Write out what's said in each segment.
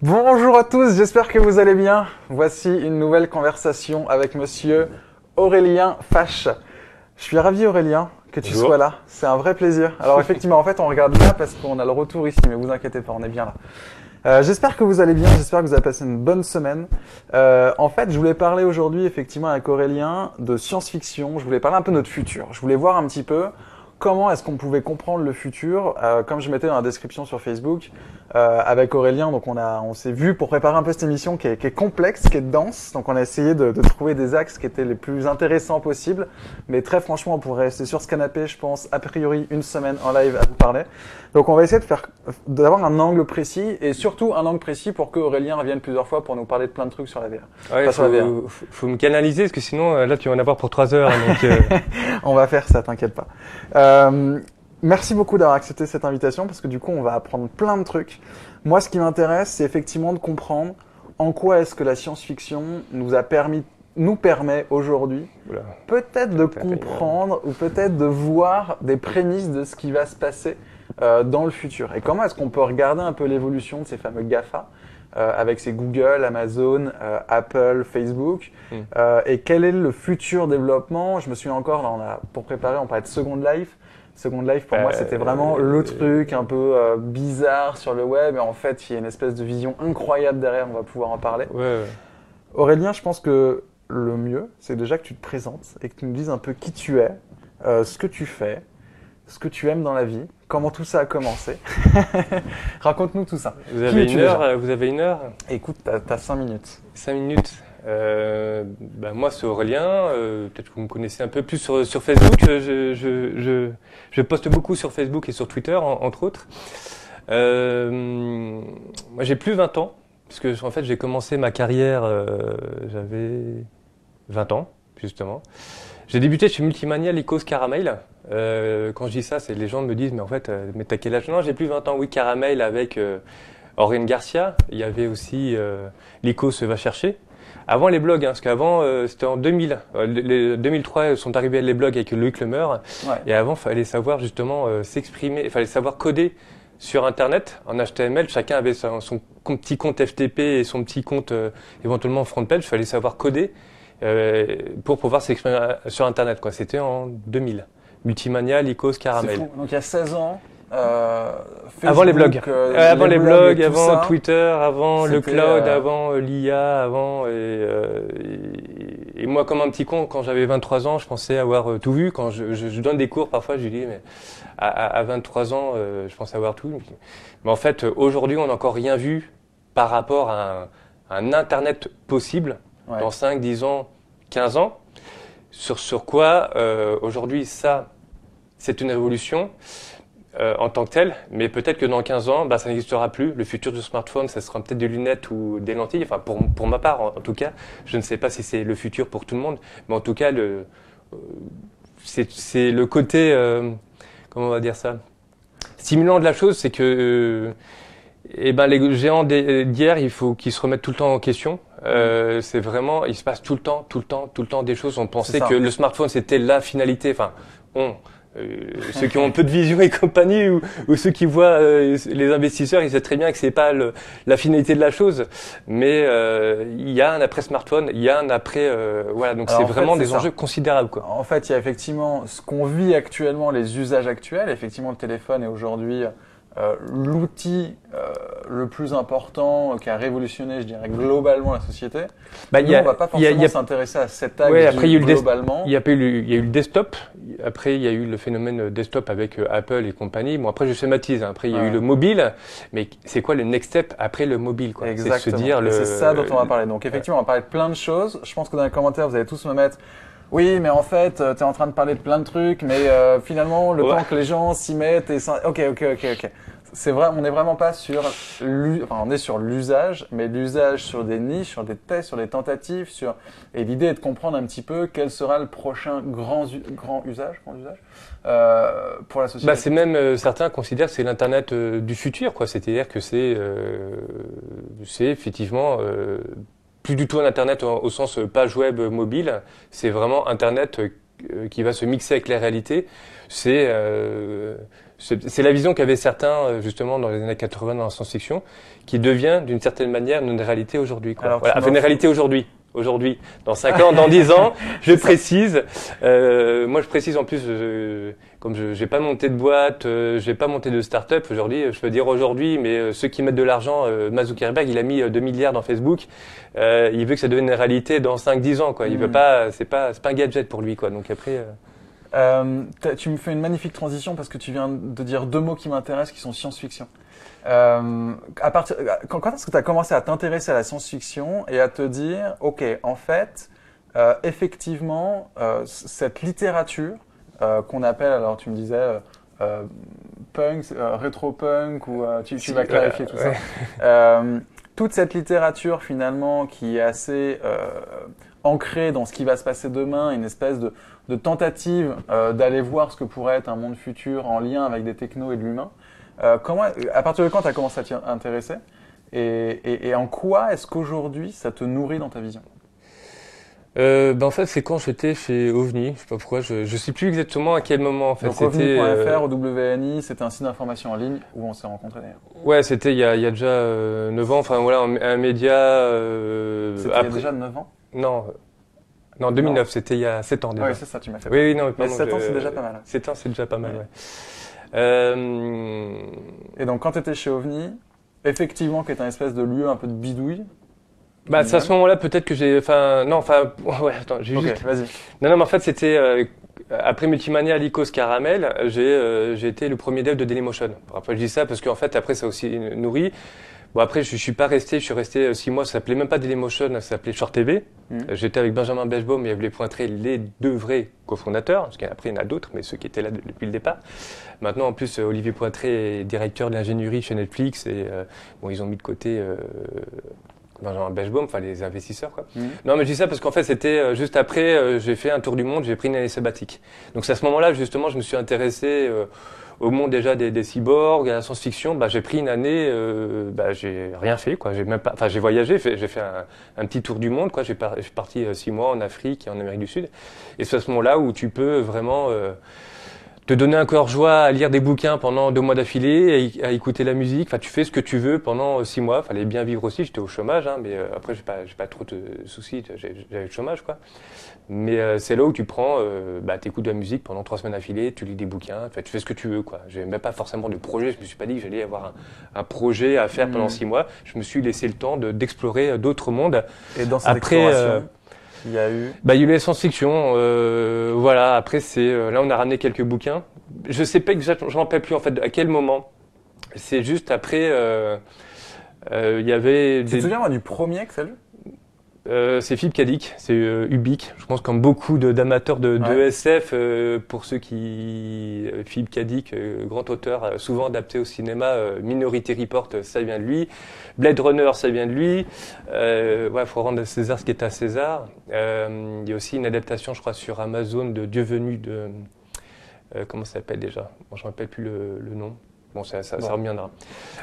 Bonjour à tous, j'espère que vous allez bien. Voici une nouvelle conversation avec monsieur Aurélien Fache. Je suis ravi Aurélien que tu Bonjour. sois là, c'est un vrai plaisir. Alors effectivement, en fait, on regarde là parce qu'on a le retour ici, mais vous inquiétez pas, on est bien là. Euh, j'espère que vous allez bien, j'espère que vous avez passé une bonne semaine. Euh, en fait, je voulais parler aujourd'hui effectivement avec Aurélien de science-fiction, je voulais parler un peu de notre futur. Je voulais voir un petit peu comment est-ce qu'on pouvait comprendre le futur, euh, comme je mettais dans la description sur Facebook, euh, avec Aurélien. Donc on a, on s'est vu pour préparer un peu cette émission qui est, qui est complexe, qui est dense. Donc on a essayé de, de trouver des axes qui étaient les plus intéressants possibles. Mais très franchement, on pourrait rester sur ce canapé, je pense, a priori une semaine en live à vous parler. Donc on va essayer de faire, d'avoir un angle précis et surtout un angle précis pour que Aurélien revienne plusieurs fois pour nous parler de plein de trucs sur la VR. Ouais, Pas sur la VR. faut, faut, faut me canaliser parce que sinon euh, là tu vas en avoir pour trois heures. Donc, euh, On va faire ça, t'inquiète pas. Euh, merci beaucoup d'avoir accepté cette invitation parce que du coup, on va apprendre plein de trucs. Moi, ce qui m'intéresse, c'est effectivement de comprendre en quoi est-ce que la science-fiction nous a permis, nous permet aujourd'hui, peut-être de comprendre ou peut-être de voir des prémices de ce qui va se passer euh, dans le futur. Et comment est-ce qu'on peut regarder un peu l'évolution de ces fameux GAFA? Euh, avec ces Google, Amazon, euh, Apple, Facebook, Mm. euh, et quel est le futur développement? Je me souviens encore, là, on a, pour préparer, on parlait de Second Life. Second Life, pour moi, c'était vraiment le truc un peu bizarre sur le web, et en fait, il y a une espèce de vision incroyable derrière, on va pouvoir en parler. ouais, ouais. Aurélien, je pense que le mieux, c'est déjà que tu te présentes et que tu nous dises un peu qui tu es, ce que tu fais, ce que tu aimes dans la vie, comment tout ça a commencé. Raconte-nous tout ça. Vous avez une heure. Vous avez une heure. Écoute, t'as as 5 minutes. Cinq minutes. Euh, bah, moi c'est Aurélien. euh, Peut-être que vous me connaissez un peu plus sur, sur Facebook. Euh, Je, je, je, je poste beaucoup sur Facebook et sur Twitter en- entre autres. Euh, moi j'ai plus 20 ans parce que en fait j'ai commencé ma carrière. euh, J'avais 20 ans justement. J'ai débuté chez Multimania Lycos Caramel. Euh, quand je dis ça, c'est les gens me disent mais en fait, euh, mais t'as quel âge? Non, j'ai plus 20 ans. Oui, Caramel avec euh, Aurélien Garcia. Il y avait aussi euh, Lycos va chercher. Avant les blogs, hein, parce qu'avant euh, c'était en 2000. Euh, les, les 2003 sont arrivés les blogs avec Loïc Lemeur. Ouais. Et avant, fallait savoir justement s'exprimer, il fallait savoir coder sur Internet en HTML. Chacun avait son, petit compte FTP et son petit compte euh, éventuellement front page. Il fallait savoir coder euh, pour pouvoir s'exprimer euh, sur Internet. quoi. C'était en 2000. Multimania, Lycos, Caramel. fou. Donc il y a 16 ans. euh, Avant les blogs, euh, avant les, blogs, avant ça. Twitter, avant le cloud, euh, avant l'IA, avant et, et, et moi comme un petit con quand j'avais 23 ans, je pensais avoir tout vu. Quand je, je- je donne des cours parfois, je dis mais à, à- à 23 ans, je pensais avoir tout. Mais en fait, aujourd'hui, on n'a encore rien vu par rapport à un, un internet possible Dans 5, 10 ans, 15 ans. Sur, quoi euh, aujourd'hui ça, c'est une révolution euh, en tant que telle, mais peut-être que dans 15 ans, bah, ça n'existera plus. Le futur du smartphone, ça sera peut-être des lunettes ou des lentilles. Enfin, pour, pour ma part, en, tout cas, je ne sais pas si c'est le futur pour tout le monde, mais en tout cas, euh, c'est le côté, comment on va dire ça, stimulant de la chose, c'est que eh ben, les géants d'hi- d'hier, il faut qu'ils se remettent tout le temps en question. Euh, c'est vraiment, il se passe tout le temps, tout le temps, tout le temps des choses. On pensait que le smartphone c'était la finalité. Enfin, on, euh, ceux qui ont peu de vision et compagnie, ou, ou ceux qui voient euh, les investisseurs, ils savent très bien que c'est pas le- la finalité de la chose. Mais euh, il y a un après smartphone, il y a un après, euh, voilà. Donc c'est fait, vraiment des ça. enjeux considérables, quoi. En fait, il y a effectivement ce qu'on vit actuellement, les usages actuels. Effectivement, le téléphone est aujourd'hui euh, l'outil euh, le plus important euh, qui a révolutionné, je dirais, globalement la société. Bah, Nous, a- on va pas forcément a- s'intéresser à cet axe Ouais, après, il y a eu le des- globalement. Il y, a eu le, il y a eu le desktop, après il y a eu le phénomène desktop avec euh, Apple et compagnie. Bon après je schématise, hein. après il y a Ouais. eu le mobile, mais c'est quoi le next step après le mobile quoi? C'est se Exactement. dire le. C'est ça dont on va parler. Donc effectivement, on va parler de plein de choses. Je pense que dans les commentaires, vous allez tous me mettre. Oui, mais en fait, tu es en train de parler de plein de trucs, mais euh, finalement, le Ouais. temps que les gens s'y mettent et. Ok, ok, ok, ok. C'est vrai, on n'est vraiment pas sur enfin, on est sur l'usage, mais l'usage sur des niches, sur des tests, sur des tentatives, sur et l'idée est de comprendre un petit peu quel sera le prochain grand grand usage, grand usage euh, pour la société. Bah, c'est même euh, certains considèrent que c'est l'internet euh, du futur quoi. C'est-à-dire que c'est c'est effectivement plus du tout un internet au, au sens page web mobile. C'est vraiment internet qui va se mixer avec la réalité. C'est c'est la vision qu'avaient certains euh, justement dans les années 80 dans la science-fiction, qui devient d'une certaine manière une réalité aujourd'hui. Voilà, enfin, une réalité aujourd'hui. Aujourd'hui, dans 5 ans, dans 10 ans, je précise. Euh, moi, je précise en plus, comme je n'ai pas monté de boîte, euh, je n'ai pas monté de start-up aujourd'hui, je peux dire aujourd'hui, mais euh, ceux qui mettent de l'argent, euh, Zuckerberg, il a mis 2 milliards dans Facebook. Euh, il veut que ça devienne une réalité dans 5-10 ans. Quoi. Il veut hmm. pas, c'est pas, pas un gadget pour lui. Quoi. Donc après. Euh, tu me fais une magnifique transition parce que tu viens de dire deux mots qui m'intéressent, qui sont science-fiction. Euh, à partir, quand, quand est-ce que tu as commencé à t'intéresser à la science-fiction et à te dire, ok, en fait, euh, effectivement, cette littérature qu'on appelle, alors tu me disais, punk, rétro-punk, ou tu, tu, vas clarifier tout ça. toute cette littérature finalement qui est assez ancrée dans ce qui va se passer demain, une espèce de, de tentative d'aller voir ce que pourrait être un monde futur en lien avec des technos et de l'humain. Euh, comment, à partir de quand tu as commencé à t'y intéresser? Et, et, en quoi est-ce qu'aujourd'hui ça te nourrit dans ta vision? Euh, ben en fait, c'est quand j'étais chez OVNI. Je sais pas pourquoi. Je, je sais plus exactement à quel moment. En fait, Donc OVNI.fr euh... au WNI, c'était un site d'information en ligne où on s'est rencontrés d'ailleurs. Ouais, c'était il y a, il y a déjà euh, 9 ans. Enfin voilà, un, média. Euh, c'était il y a déjà 9 ans? Non. Non, 2009, c'était il y a 7 ans déjà. Oui, c'est ça, tu m'as fait. Oui, oui, non, mais 7 ans, c'est déjà pas mal. 7 ans, c'est déjà pas mal, ouais. ouais. Euh... Et donc, quand tu étais chez OVNI, effectivement, qui est un espèce de lieu un peu de bidouille. Bah, c'est à ce moment-là, peut-être que j'ai. Enfin, non, enfin. Ouais, attends, j'ai okay, juste. vas-y. Non, non, mais en fait, c'était. Euh, après Multimania, Lycos, Caramel, j'ai euh, été le premier dev de Dailymotion. Après, je dis ça parce qu'en fait, après, ça aussi nourri. Bon, après, je, je suis pas resté, je suis resté euh, six mois, ça s'appelait même pas Dailymotion, ça s'appelait Short TV. Mmh. J'étais avec Benjamin Bechbaum et Evelyn Pointré, les deux vrais cofondateurs, parce qu'après, il y en a d'autres, mais ceux qui étaient là depuis le départ. Maintenant, en plus, Olivier Pointré est directeur de l'ingénierie chez Netflix et euh, bon, ils ont mis de côté euh, Benjamin Bechbaum, enfin les investisseurs. Quoi. Mmh. Non, mais je dis ça parce qu'en fait, c'était euh, juste après, euh, j'ai fait un tour du monde, j'ai pris une année sabbatique. Donc c'est à ce moment-là, justement, je me suis intéressé euh, au monde déjà des, des cyborgs, à la science-fiction. Bah, j'ai pris une année, euh, bah, j'ai rien fait, quoi. J'ai même pas, enfin, j'ai voyagé, j'ai fait un, petit tour du monde, quoi. J'ai par, parti six mois en Afrique et en Amérique du Sud. Et c'est à ce moment-là où tu peux vraiment te donner un corps joie à lire des bouquins pendant deux mois d'affilée, à écouter la musique. Enfin, tu fais ce que tu veux pendant six mois. Fallait bien vivre aussi. J'étais au chômage, hein, mais euh, après, j'ai pas, j'ai pas trop de soucis. J'avais le chômage, quoi. Mais euh, c'est là où tu prends, euh, bah, t'écoutes de la musique pendant trois semaines d'affilée, tu lis des bouquins, enfin, tu fais ce que tu veux, quoi. J'ai même pas forcément de projet. Je me suis pas dit que j'allais avoir un, un, projet à faire mmh. pendant six mois. Je me suis laissé le temps d'explorer d'autres mondes. Et dans cette après, exploration il y a eu bah, il y a eu la science-fiction. Euh, voilà. Après, c'est euh, là, on a ramené quelques bouquins. Je sais pas exactement, je m'en rappelle plus en fait à quel moment. C'est juste après. Euh, il y avait. Tu te souviens du premier que ça euh, c'est Philippe Cadic, c'est euh, Ubik. Je pense comme beaucoup d'amateurs de, de, ouais. de, SF, euh, pour ceux qui Philippe Cadic, grand auteur, souvent adapté au cinéma. Minority Report, ça vient de lui. Blade Runner, ça vient de lui. ouais, faut rendre à César ce qui est à César. il y a aussi une adaptation, je crois, sur Amazon de Dieu venu de comment ça s'appelle déjà? Bon, Je ne rappelle plus le, le nom. Bon, ça, ça, bon. ça reviendra.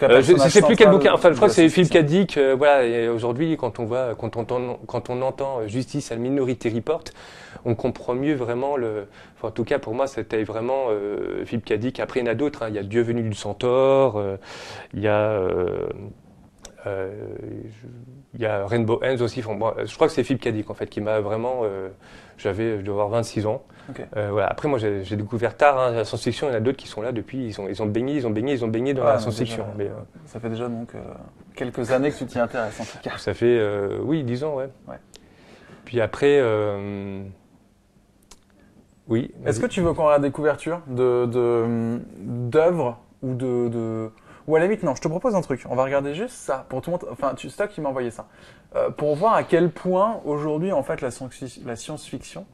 Euh, je ne sais plus quel bouquin. Enfin, je crois que c'est Philippe Cadic. Euh, voilà. Et aujourd'hui, quand on voit, quand on entend, quand on entend Justice à Minority Report, on comprend mieux vraiment le. Enfin, en tout cas, pour moi, c'était vraiment euh, Philippe Cadic. Après, il y en a d'autres. Hein. Il y a Dieu venu du Centaure. Euh, il y a. Euh, euh, il y a Rainbow Ends aussi. Enfin, je crois que c'est Philippe Cadic en fait qui m'a vraiment. Euh, J'avais, je dois avoir 26 ans. Okay. Euh, voilà. Après, moi, j'ai découvert tard hein, la science-fiction. Il y en a d'autres qui sont là depuis. Ils ont, ils ont baigné, ils ont baigné, ils ont baigné dans ah, la science-fiction. Mais, euh, ça fait déjà donc quelques années que tu t'y intéresses en tout cas. Ça fait, oui, 10 ans, ouais. ouais. Puis après. oui. Est-ce que tu veux qu'on regarde des couvertures de d'œuvres ou de, de ou à la limite, non, je te propose un truc. On va regarder juste ça pour tout le monde. Enfin, tu, toi qui m'as envoyé ça. Euh, pour voir à quel point aujourd'hui, en fait, la, la science-fiction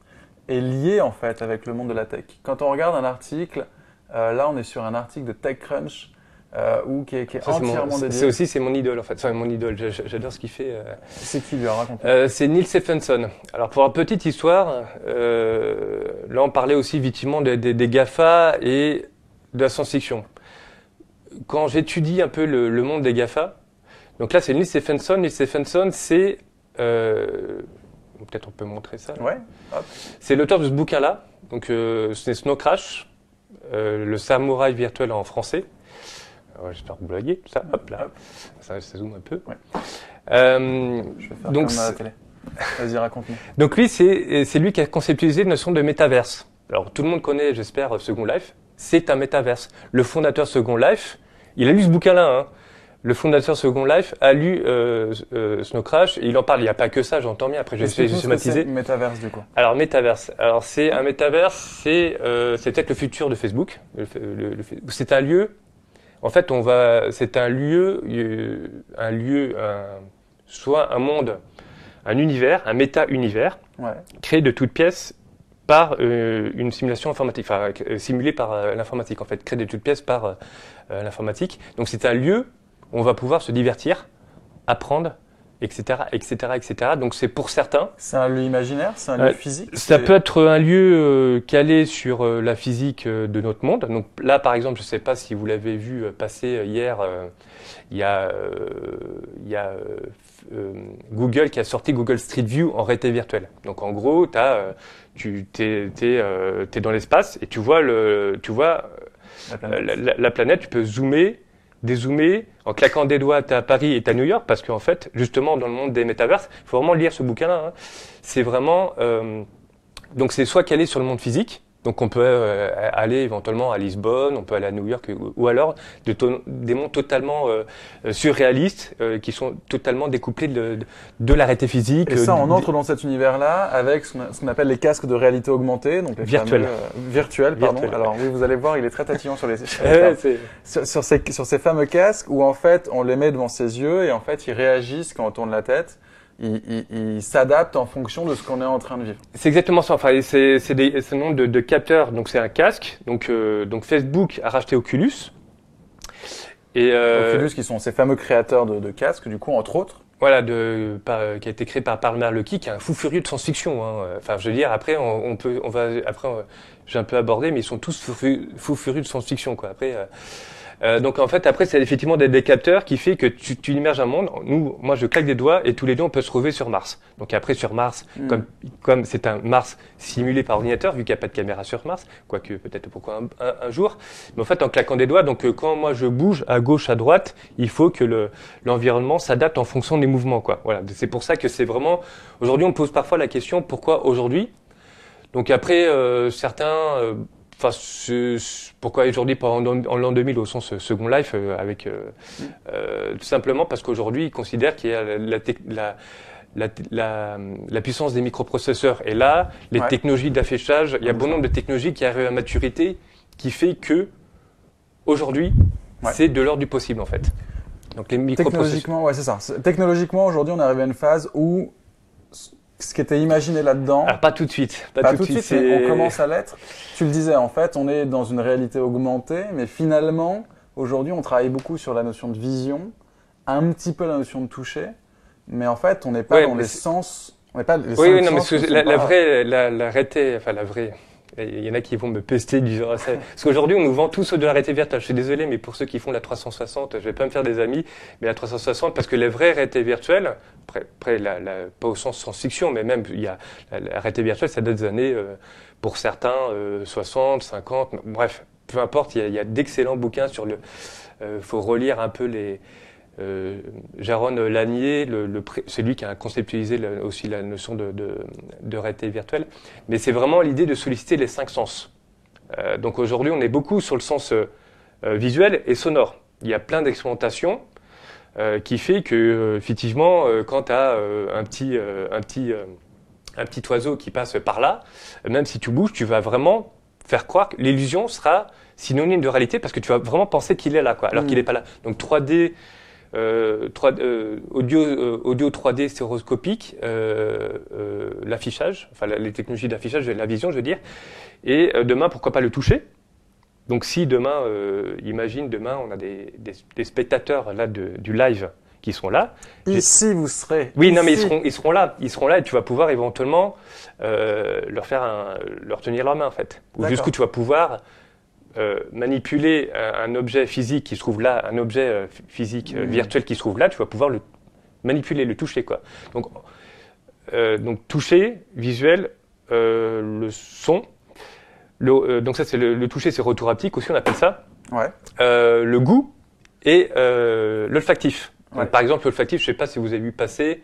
est liée, en fait, avec le monde de la tech. Quand on regarde un article, euh, là, on est sur un article de TechCrunch. Euh, ou qui est, qui est ça, entièrement dédié. C'est aussi c'est mon idole en fait. C'est mon idole. J'adore ce qu'il fait. Euh. C'est qui lui a raconté euh, C'est Neil Stephenson. Alors pour une petite histoire, là on parlait aussi effectivement des, des, des Gafa et de la science-fiction quand j'étudie un peu le, le, monde des GAFA, donc là c'est Neil Stephenson. Neil Stephenson, c'est. Euh, Peut-être on peut montrer ça. Ouais. C'est l'auteur de ce bouquin-là. Donc euh, c'est Snow Crash. le samouraï virtuel en français. J'espère que vous voyez, ça, hop là, ça, ça zoome un peu. Ouais. Euh, Je vais faire donc, comme à la télé. Vas-y, raconte-nous. donc lui, c'est c'est lui qui a conceptualisé la notion de métaverse. Alors tout le monde connaît, j'espère, Second Life. C'est un métaverse. Le fondateur Second Life, il a lu ce bouquin-là. hein. Le fondateur Second Life a lu euh, euh, Snow Crash. Et il en parle. Il n'y a pas que ça. J'entends bien. Après, c'est, schématiser. Metaverse, du coup. Alors métaverse. Alors c'est un métaverse. C'est euh, peut-être le futur de Facebook. C'est un lieu. En fait, on va. C'est un lieu, euh, un lieu, un- soit un monde, un univers, un méta-univers Ouais. créé de toutes pièces par euh, une simulation informatique, enfin euh, simulée par euh, l'informatique en fait, créé de toutes pièces par euh, euh, l'informatique. Donc c'est un lieu où on va pouvoir se divertir, apprendre, etc., etc., etc. Donc c'est pour certains. C'est un lieu imaginaire, c'est un Euh, lieu physique. Ça peut être un lieu euh, calé sur euh, la physique euh, de notre monde. Donc là, par exemple, je ne sais pas si vous l'avez vu euh, passer euh, hier, euh, il y a, euh, y a euh, euh, Google qui a sorti Google Street View en réalité virtuelle. Donc en gros, as, euh, tu es, dans l'espace et tu vois, le, tu vois la euh, planète. la, la- la planète, tu peux zoomer, dézoomer, en claquant des doigts, tu à Paris et tu à New York, parce qu'en fait, justement, dans le monde des métaverses, il faut vraiment lire ce bouquin-là. hein. C'est vraiment. euh, donc, c'est soit calé sur le monde physique, donc on peut euh, aller éventuellement à Lisbonne, on peut aller à New York, ou, alors de des mondes totalement euh, euh, surréalistes, euh, qui sont totalement découplés de, de, de la réalité physique. Et ça, euh, on entre dans cet univers-là avec ce qu'on appelle les casques de réalité augmentée, donc les Virtuel. fameux, euh, virtuels, pardon. Virtuel. Alors oui, vous allez voir, il est très tatillon sur les sur, sur ces, sur ces fameux casques où en fait on les met devant ses yeux et en fait ils réagissent quand on tourne la tête. Ils s'adaptent en fonction de ce qu'on est en train de vivre. C'est exactement ça. Enfin, c'est un nombre de, de capteurs. Donc c'est un casque. Donc euh, donc Facebook a racheté Oculus. Et euh, Oculus, qui sont ces fameux créateurs de, de casques, du coup, entre autres. voilà, de, par- qui a été créé par Palmer Luckey, qui est un fou furieux de science-fiction. hein. Enfin, je veux dire, après, on, on peut, on va, après, j'ai un peu abordé, mais ils sont tous fou, fous furieux de science-fiction, quoi. Après, euh, donc en fait, après, c'est effectivement des, des capteurs qui fait que tu, tu immerges un monde. Nous, moi, je claque des doigts et tous les deux, on peut se retrouver sur Mars. Donc après, sur Mars, Mm. comme comme c'est un Mars simulé par ordinateur, vu qu'il n'y a pas de caméra sur Mars, quoique peut-être pourquoi un, un- un jour. Mais en fait, en claquant des doigts, donc euh, quand moi je bouge à gauche, à droite, il faut que le, l'environnement s'adapte en fonction des mouvements, quoi. Voilà. C'est pour ça que c'est vraiment. Aujourd'hui, on pose parfois la question pourquoi aujourd'hui? Donc après, euh, certains. euh, Enfin, ce- ce- pourquoi aujourd'hui pas en, l'an 2000 au sens euh, Second Life euh, avec euh, euh, tout simplement parce qu'aujourd'hui ils considèrent qu'il y a la, la, la, puissance des microprocesseurs et là les Ouais. technologies d'affichage il y a bon nombre de technologies qui arrivent à maturité qui fait que aujourd'hui Ouais. c'est de l'ordre du possible en fait donc les microprocesseurs Technologiquement, ouais, c'est ça. Technologiquement, aujourd'hui, on est arrivé à une phase où ce qui était imaginé là-dedans, Ah, pas tout de suite pas, pas tout de suite, mais on commence à l'être. Tu le disais, en fait, on est dans une réalité augmentée, mais finalement, aujourd'hui, on travaille beaucoup sur la notion de vision, un petit peu la notion de toucher, mais en fait, on n'est pas Ouais, dans les sens. On n'est pas les Oui, oui, non, mais la, vraie, la, la enfin la vraie. Il y en a qui vont me pester du genre ça. Parce qu'aujourd'hui, on nous vend tous de la réalité virtuelle. Je suis désolé, mais pour ceux qui font la 360, je vais pas me faire des amis, mais la 360, parce que les vraies réalités virtuelles, après, après la, la- pas au sens science-fiction, mais même il y a la, la réalité virtuelle, ça date des années, euh, pour certains, euh, 60, 50, bref, peu importe. Il y a, il y a d'excellents bouquins sur le. Il faut relire un peu les. Euh, Jaron Lanier, le, c'est lui qui a conceptualisé le- aussi la notion de, de, de réalité virtuelle. Mais c'est vraiment l'idée de solliciter les cinq sens. Euh, donc aujourd'hui, on est beaucoup sur le sens euh, visuel et sonore. Il y a plein d'expérimentations qui fait que, effectivement, quand tu as un petit, un, petit, un petit oiseau qui passe par là, même si tu bouges, tu vas vraiment faire croire que l'illusion sera synonyme de réalité parce que tu vas vraiment penser qu'il est là, quoi, alors Mm. qu'il n'est pas là. Donc 3D, euh, 3D, euh, audio, euh, audio 3D stéréoscopique, euh, euh, l'affichage, enfin la- les technologies d'affichage, la vision, je veux dire, et demain, pourquoi pas le toucher? Donc si demain, imagine demain, on a des, des, des spectateurs là de, du live qui sont là. Ici, vous serez. Oui, non, mais ils seront, ils seront là, ils seront là, et tu vas pouvoir éventuellement leur faire un, leur tenir leur main en fait. Ou jusqu'où tu vas pouvoir euh, manipuler un, un objet physique qui se trouve là, un objet euh, ph- physique euh, Mhm. virtuel qui se trouve là, tu vas pouvoir le manipuler, le toucher quoi. Donc, euh, donc toucher, visuel, euh, le son. Le, euh, donc ça, c'est le, le toucher, c'est retour haptique aussi, on appelle ça. Ouais. Euh, le goût et euh, l'olfactif. Ouais. Par exemple, l'olfactif, je sais pas si vous avez vu passer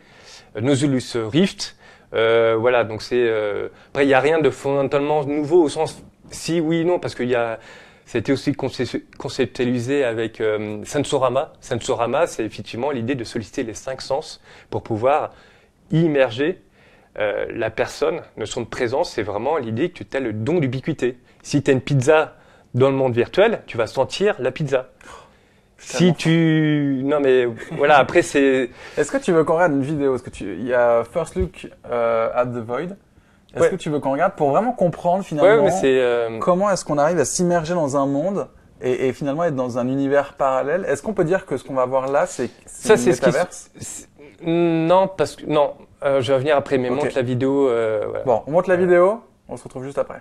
euh, Nautilus Rift. Euh, voilà, donc c'est. euh, après, il n'y a rien de fondamentalement nouveau au sens si, oui, non, parce qu'il y a. Ça a été aussi concep- conceptualisé avec euh, Sensorama. Sensorama, c'est effectivement l'idée de solliciter les cinq sens pour pouvoir immerger euh, la personne, notion de présence, c'est vraiment l'idée que tu as le don d'ubiquité. Si tu as une pizza dans le monde virtuel, tu vas sentir la pizza. Si tu... Non mais voilà, après c'est... Est-ce que tu veux qu'on regarde une vidéo? Parce que tu... il y a First Look euh, at the Void. Est-ce Ouais. que tu veux qu'on regarde pour vraiment comprendre Ouais, finalement mais euh, comment est-ce qu'on arrive à s'immerger dans un monde et, et finalement être dans un univers parallèle? Est-ce qu'on peut dire que ce qu'on va voir là, c'est Ça, c'est ce qui... Non, parce que... Non, euh, je vais revenir après, mais Ok. montre la vidéo. euh, voilà. Bon, on monte la vidéo, on se retrouve juste après.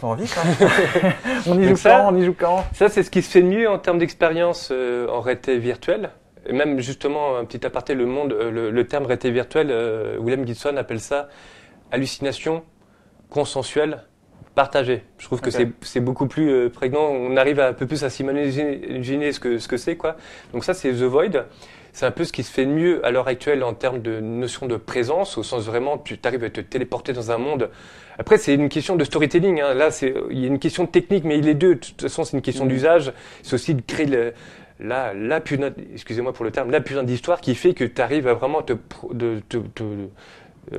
Bon, ça on y joue ça- quand On y joue quand? Ça, c'est ce qui se fait de mieux en termes d'expérience euh, en réalité virtuelle. Et même justement, un petit aparté, le monde, euh, le, le terme réalité virtuelle, euh, William Gibson appelle ça hallucination consensuelle partagée. Je trouve que c'est c'est beaucoup plus euh, prégnant. On arrive à un peu plus à s'imaginer ce que ce que c'est quoi. Donc ça, c'est The Void. C'est un peu ce qui se fait de mieux à l'heure actuelle en termes de notion de présence, au sens vraiment, tu arrives à te téléporter dans un monde. Après, c'est une question de storytelling. hein. Là, c'est il y a une question de technique, mais les deux, de toute façon, c'est une question Mhm. d'usage. C'est aussi de créer le, la, la putain, excusez-moi pour le terme, la putain d'histoire qui fait que tu arrives à vraiment te, pro- de, te, te-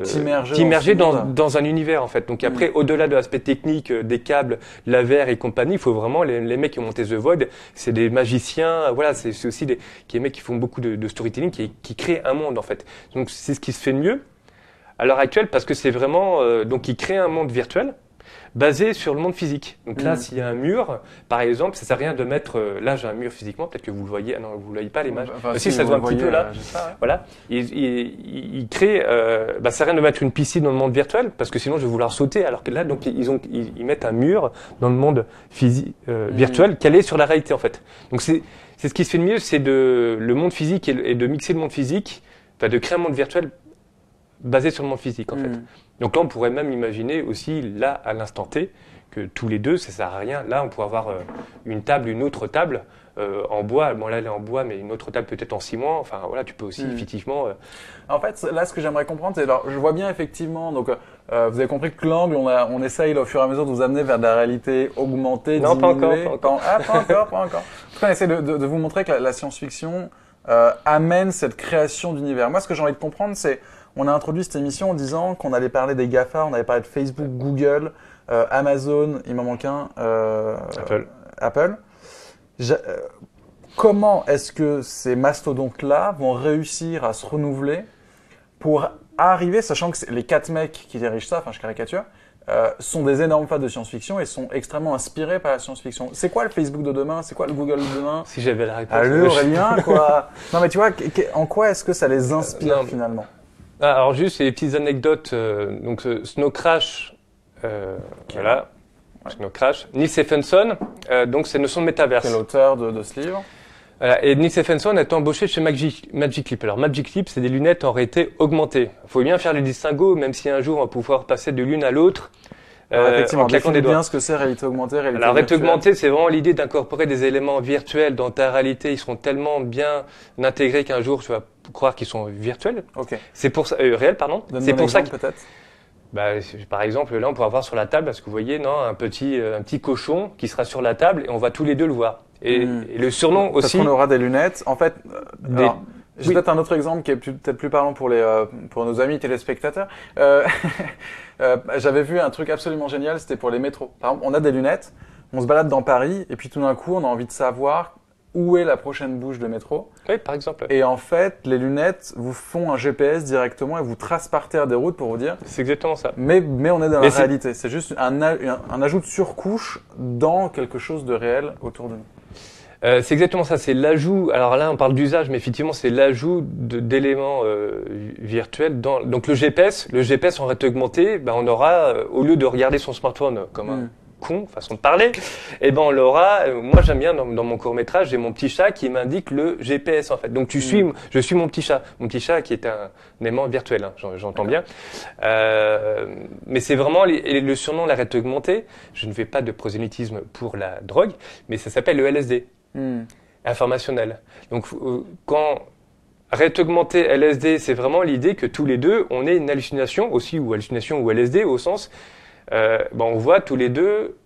T'immerger t'immerger dans dans, un univers en fait. Donc après, au-delà de l'aspect technique, euh, des câbles, la verre et compagnie, il faut vraiment les, les mecs qui ont monté The Void, c'est des magiciens. euh, Voilà, c'est c'est aussi des, qui, des mecs qui font beaucoup de, de storytelling, qui, qui créent un monde en fait. Donc c'est ce qui se fait de mieux à l'heure actuelle parce que c'est vraiment euh, donc ils créent un monde virtuel basé sur le monde physique. Donc là, Mhm. s'il y a un mur, par exemple, ça sert à rien de mettre. euh, là, j'ai un mur physiquement. Peut-être que vous le voyez. Ah non, vous le voyez pas l'image. Enfin, si, ça se voit un petit peu là. euh. Voilà, il, il, il crée, euh, bah, ça sert à rien de mettre une piscine dans le monde virtuel parce que sinon je vais vouloir sauter. Alors que là, donc ils ont, ils, ils mettent un mur dans le monde physique, euh, Mhm. virtuel, calé sur la réalité en fait. Donc c'est, c'est ce qui se fait de mieux, c'est de le monde physique et, de mixer le monde physique, enfin de créer un monde virtuel basé sur le monde physique en fait. Hmm. Donc là, on pourrait même imaginer aussi, là, à l'instant T, que tous les deux, ça sert à rien. Là, on pourrait avoir euh, une table, une autre table euh, en bois. Bon, là, elle est en bois, mais une autre table peut-être en ciment. Enfin, voilà, tu peux aussi, Mm. effectivement. euh, En fait, là, ce que j'aimerais comprendre, c'est, alors, je vois bien effectivement, donc, euh, vous avez compris que l'angle, on, a, on essaye là, au fur et à mesure de vous amener vers de la réalité augmentée, Non, pas encore, pas encore. Ah, pas encore, pas encore. En tout cas, on essaie de, de- de vous montrer que la, la science-fiction euh, amène cette création d'univers. Moi, ce que j'ai envie de comprendre, c'est, on a introduit cette émission en disant qu'on allait parler des GAFA, on allait parler de Facebook, Google, euh, Amazon, il m'en manque un, euh, Apple. Apple. Euh, comment est-ce que ces mastodontes-là vont réussir à se renouveler pour arriver, sachant que les quatre mecs qui dirigent ça, enfin je caricature, euh, sont des énormes fans de science-fiction et sont extrêmement inspirés par la science-fiction. C'est quoi le Facebook de demain? C'est quoi le Google de demain? Si j'avais la réponse. Allez Aurélien, quoi? Non mais tu vois, en quoi est-ce que ça les inspire Euh, non, finalement? Ah, alors, juste les petites anecdotes. euh, donc, euh, Snow Crash, euh, voilà. Snow Crash. Neil Stephenson, euh, donc c'est notion de métaverse. Quel auteur de, de ce livre? Voilà, et Neil Stephenson a été embauché chez Magic, Magic Leap. Alors Magic Leap, c'est des lunettes en réalité augmentée. Il faut bien faire le distinguo, même si un jour on va pouvoir passer de l'une à l'autre Alors, euh, Effectivement, en claquant des doigts. bien ce que c'est réalité augmentée, réalité Alors réalité augmentée, c'est vraiment l'idée d'incorporer des éléments virtuels dans ta réalité. Ils seront tellement bien intégrés qu'un jour tu vas croire qu'ils sont virtuels. Ok. C'est pour ça, euh, réel, pardon. C'est pour ça que peut-être. bah, par exemple, là, on pourra voir sur la table, parce que vous voyez, non, un petit, euh, un petit cochon qui sera sur la table et on va tous les deux le voir. Et, Mm. et le surnom Parce aussi. qu'on aura des lunettes. En fait, euh, Des- alors, j'ai Oui. peut-être un autre exemple qui est peut-être plus parlant pour les euh, pour nos amis téléspectateurs. Euh, euh, J'avais vu un truc absolument génial, c'était pour les métros. Par exemple, on a des lunettes, on se balade dans Paris et puis tout d'un coup, on a envie de savoir où est la prochaine bouche de métro. Oui, par exemple. Et en fait, les lunettes vous font un GPS directement et vous tracent par terre des routes pour vous dire. C'est exactement ça. Mais, mais on est dans Mais la réalité. C'est juste un, un, un ajout de surcouche dans quelque chose de réel autour de nous. Euh, c'est exactement ça, c'est l'ajout. Alors là, on parle d'usage, mais effectivement, c'est l'ajout d'éléments euh, virtuels dans. Donc le GPS, le GPS en réalité augmenté, ben on aura, euh, au lieu de regarder son smartphone comme un Mm. con, façon de parler, eh ben on l'aura. euh, moi, j'aime bien dans, dans mon court métrage, j'ai mon petit chat qui m'indique le GPS en fait. Donc tu Mm. suis, je suis mon petit chat, mon petit chat qui est un, un aimant virtuel, hein, j'en- j'entends bien. Euh, mais c'est vraiment les- et le surnom la réalité augmentée. Je ne fais pas de prosélytisme pour la drogue, mais ça s'appelle le LSD Hmm. informationnel. Donc euh, quand réalité augmentée LSD, c'est vraiment l'idée que tous les deux, on ait une hallucination aussi, ou hallucination ou LSD au sens, euh, ben, on voit tous les deux,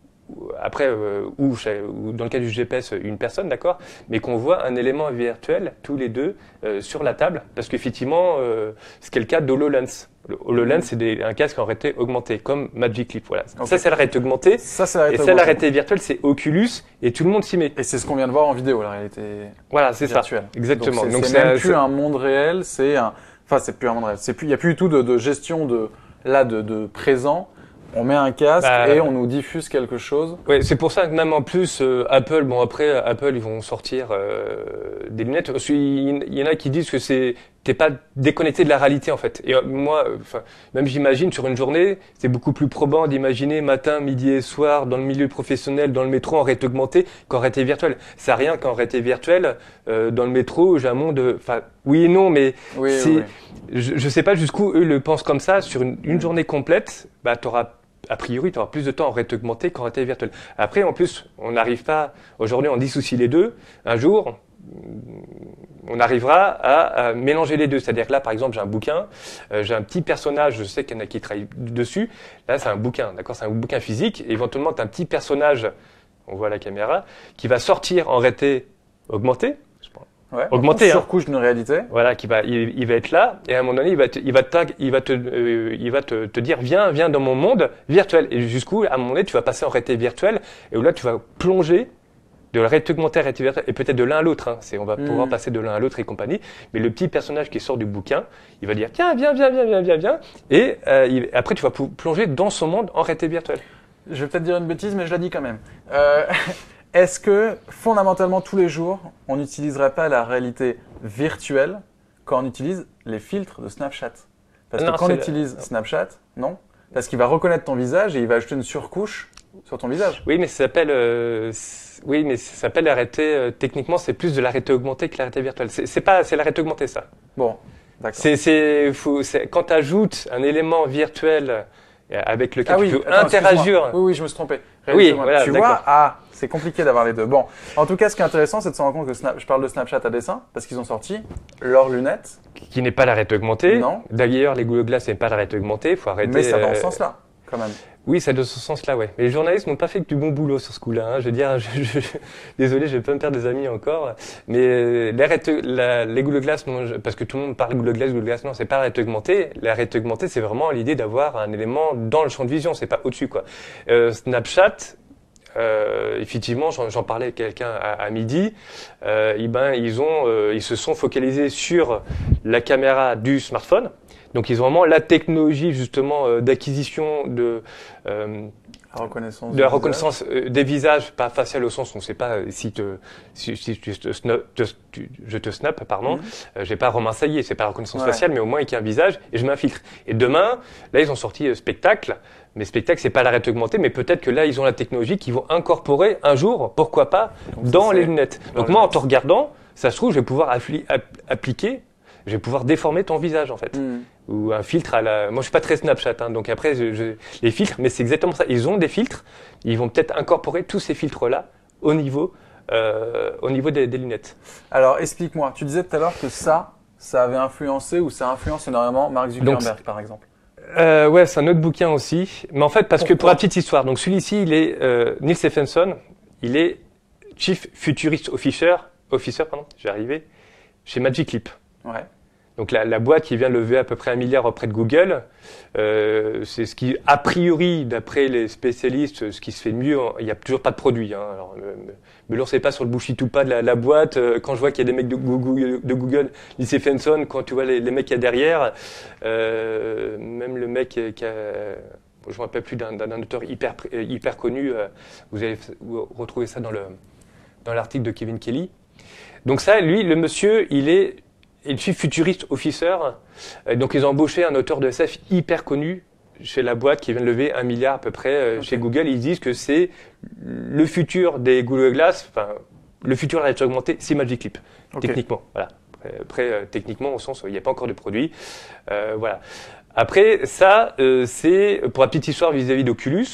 après, euh, ou, ou dans le cas du GPS, une personne, d'accord, mais qu'on voit un élément virtuel tous les deux euh, sur la table, parce qu'effectivement, euh, ce qui est le cas d'HoloLens. Le HoloLens, c'est un casque en réalité augmentée, comme Magic Leap. Voilà. Ok. Ça, c'est la réalité augmentée. Ça, c'est la Et réalité ça, la réalité virtuelle, c'est Oculus, et tout le monde s'y met. Et c'est ce qu'on vient de voir en vidéo, la réalité Voilà, c'est ça. Exactement. Donc, c'est même plus un monde réel, c'est un. Enfin, c'est plus un monde réel. C'est plus. Il y a plus du tout de, de gestion de là de, de présent. On met un casque Bah, et on nous diffuse quelque chose. Ouais, c'est pour ça que même en plus, euh, Apple, bon après, Apple, ils vont sortir euh, des lunettes. Il y en a qui disent que c'est t'es pas déconnecté de la réalité en fait. Et euh, moi, enfin, même j'imagine sur une journée, c'est beaucoup plus probant d'imaginer matin, midi et soir dans le milieu professionnel, dans le métro en réalité augmentée qu'en réalité virtuelle. Ça rien qu'en réalité virtuelle. euh, dans le métro, j'ai un monde. Enfin, oui et non, mais Oui, Si- oui, oui. je, je sais pas jusqu'où eux le pensent comme ça. Sur une, une journée complète, bah, t'auras a priori, tu auras plus de temps en réalité augmentée qu'en réalité virtuelle. Après, en plus, on n'arrive pas, aujourd'hui, on dissocie les deux. Un jour, on arrivera à, mélanger les deux. C'est-à-dire que là, par exemple, j'ai un bouquin, euh, j'ai un petit personnage, je sais qu'il y en a qui travaillent dessus. Là, c'est un bouquin, d'accord C'est un bouquin physique. Et éventuellement, tu as un petit personnage, on voit la caméra, qui va sortir en réalité augmentée. Ouais. Augmenté, On hein. surcouche d'une réalité. Voilà, qui va, il, il va être là, et à un moment donné, il va te, il va te, tag- il va te, euh, il va te, te dire, viens, viens dans mon monde virtuel. Et jusqu'où, à un moment donné, tu vas passer en réalité virtuelle, et où là, tu vas plonger de la réalité augmentée à la réalité virtuelle, et peut-être de l'un à l'autre. Hein. C'est, on va pouvoir passer de l'un à l'autre et compagnie. Mais le petit personnage qui sort du bouquin, il va dire, tiens, viens, viens, viens, viens, viens, viens. Et euh, il- après, tu vas plonger dans son monde en réalité virtuelle. Je vais peut-être dire une bêtise, mais je la dis quand même. Euh, Est-ce que fondamentalement tous les jours, on n'utiliserait pas la réalité virtuelle quand on utilise les filtres de Snapchat? Parce Non, que quand on utilise Snapchat, non? Parce qu'il va reconnaître ton visage et il va ajouter une surcouche sur ton visage. Oui, mais ça s'appelle, euh, oui, mais ça s'appelle la réalité, euh, techniquement, c'est plus de la réalité augmentée que la réalité virtuelle. C'est, pas, c'est la réalité augmentée, ça. Bon, D'accord. C'est, quand tu ajoutes un élément virtuel avec lequel Ah oui, tu peux attends, interagir. Oui, oui, je me suis trompé. Oui, voilà, Tu vois, ah, c'est compliqué d'avoir les deux. Bon, en tout cas, ce qui est intéressant, c'est de se rendre compte que Snap- je parle de Snapchat à dessin parce qu'ils ont sorti leurs lunettes, qui n'est pas la réalité augmentée. Non. D'ailleurs, les Google Glass n'est pas la réalité augmentée. Il faut arrêter. mais ça va dans euh, ce sens-là, quand même. Oui, ça dans ce sens-là, ouais. Mais les journalistes n'ont pas fait que du bon boulot sur ce coup-là. hein. Je veux dire, je, je- désolé, je vais pas me perdre des amis encore. Mais euh, la réalité- la- les Glass, non, je- parce que tout le monde parle Google Glass, Google Glass, non, c'est pas la réalité augmentée. La réalité augmentée, c'est vraiment l'idée d'avoir un élément dans le champ de vision, c'est pas au-dessus, quoi. Euh, Snapchat, euh, effectivement, j'en parlais avec quelqu'un à, à midi. Euh, eh ben, ils ont, euh, ils se sont focalisés sur la caméra du smartphone. Donc, ils ont vraiment la technologie justement euh, d'acquisition de euh, La reconnaissance. de du la visage. reconnaissance euh, des visages, pas facial au sens où on ne sait pas si, te, si, si tu te snap- te- tu- je te snap, pardon, Mhm. euh, j'ai pas c'est pas la reconnaissance Ouais. faciale, mais au moins il y a un visage et je mets un filtre. Et demain, là ils ont sorti euh, spectacle, mais spectacle c'est pas la réalité augmentée, mais peut-être que là ils ont la technologie qu'ils vont incorporer un jour, pourquoi pas, Donc dans les lunettes. dans Donc les moi en te regardant, ça se trouve je vais pouvoir appli- app- appliquer, je vais pouvoir déformer ton visage en fait Hmm. Ou un filtre à la. Moi, je suis pas très Snapchat, hein, donc après, je, je- les filtres, mais c'est exactement ça. Ils ont des filtres, ils vont peut-être incorporer tous ces filtres-là au niveau, euh, au niveau des, des lunettes. Alors, explique-moi. Tu disais tout à l'heure que ça, ça avait influencé ou ça influence énormément Mark Zuckerberg, par exemple. Euh, ouais, c'est un autre bouquin aussi, mais en fait, parce que pour la petite histoire, donc celui-ci, il est euh, Neil Stephenson, il est Chief Futurist Officer, officer, pardon, j'ai arrivé, chez Magic Leap. Ouais. Donc la, boîte qui vient lever à peu près un milliard auprès de Google, euh, c'est ce qui, a priori, d'après les spécialistes, ce qui se fait mieux. Il n'y a toujours pas de produit. Hein. Alors, me, me, me lancez pas sur le bullshit ou pas de la, boîte. Euh, Quand je vois qu'il y a des mecs de Google, de Google Stephenson, quand tu vois les, mecs qu'il y a derrière, euh, même le mec qui a, je ne me rappelle plus d'un auteur hyper, euh, hyper connu, euh, vous allez retrouver ça dans le dans l'article de Kevin Kelly. Donc ça, lui, le monsieur, il est il chief futuriste officer. Euh, Donc ils ont embauché un auteur de SF hyper connu chez la boîte qui vient de lever un milliard à peu près euh, chez Google. Ils disent que c'est le futur des Google Glass, enfin le futur de la réalité augmentée, c'est Magic Leap, Ok. techniquement. Voilà. Après, euh, techniquement, au sens où il n'y a pas encore de produit. Euh, voilà. Après, ça, euh, c'est pour la petite histoire vis-à-vis d'Oculus.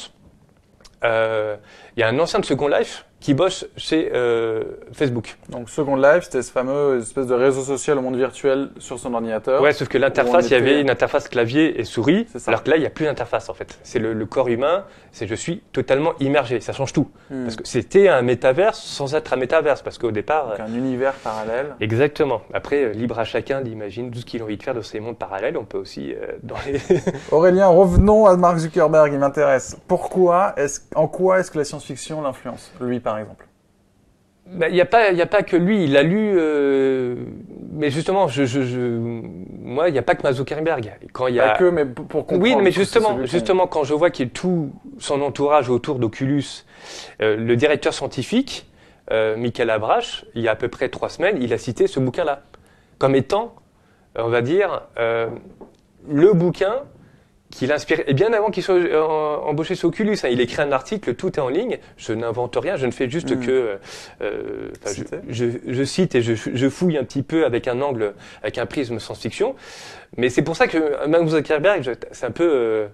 euh, Il y a un ancien de Second Life qui bosse chez euh, Facebook. Donc, Second Life, c'était ce fameux espèce de réseau social au monde virtuel sur son ordinateur. Ouais, sauf que l'interface, il y avait une interface clavier et souris, alors que là, il n'y a plus d'interface en fait. C'est le, le corps humain, c'est je suis totalement immergé, ça change tout. Hmm. Parce que c'était un métaverse sans être un métaverse, parce qu'au départ... Donc, un univers parallèle. Exactement. Après, euh, libre à chacun d'imaginer tout ce qu'il a envie de faire de ces mondes parallèles. On peut aussi, euh, dans les... Aurélien, revenons à Mark Zuckerberg, il m'intéresse. Pourquoi, en quoi est-ce que la science-fiction l'influence Lui, par exemple. Bah, Il n'y a, pas- il a pas que lui, il a lu... euh, Mais justement, je, je, je... moi, il n'y a pas que Zuckerberg. Quand il y a... Pas que, mais pour comprendre. Oui, mais justement, justement, quand je vois qu'il y a tout son entourage autour d'Oculus, euh, le directeur scientifique, euh, Michael Abrache, il y a à peu près trois semaines, il a cité ce bouquin-là comme étant, on va dire, le bouquin qui l'inspire. Et bien avant qu'il soit euh, embauché sur Oculus, hein, il écrit un article, tout est en ligne. Je n'invente rien, je ne fais juste Mhm. que, euh, enfin, je, Citer. je, je cite et je, je fouille un petit peu avec un angle, avec un prisme science-fiction. Mais c'est pour ça que Mark Zuckerberg, c'est un peu, euh,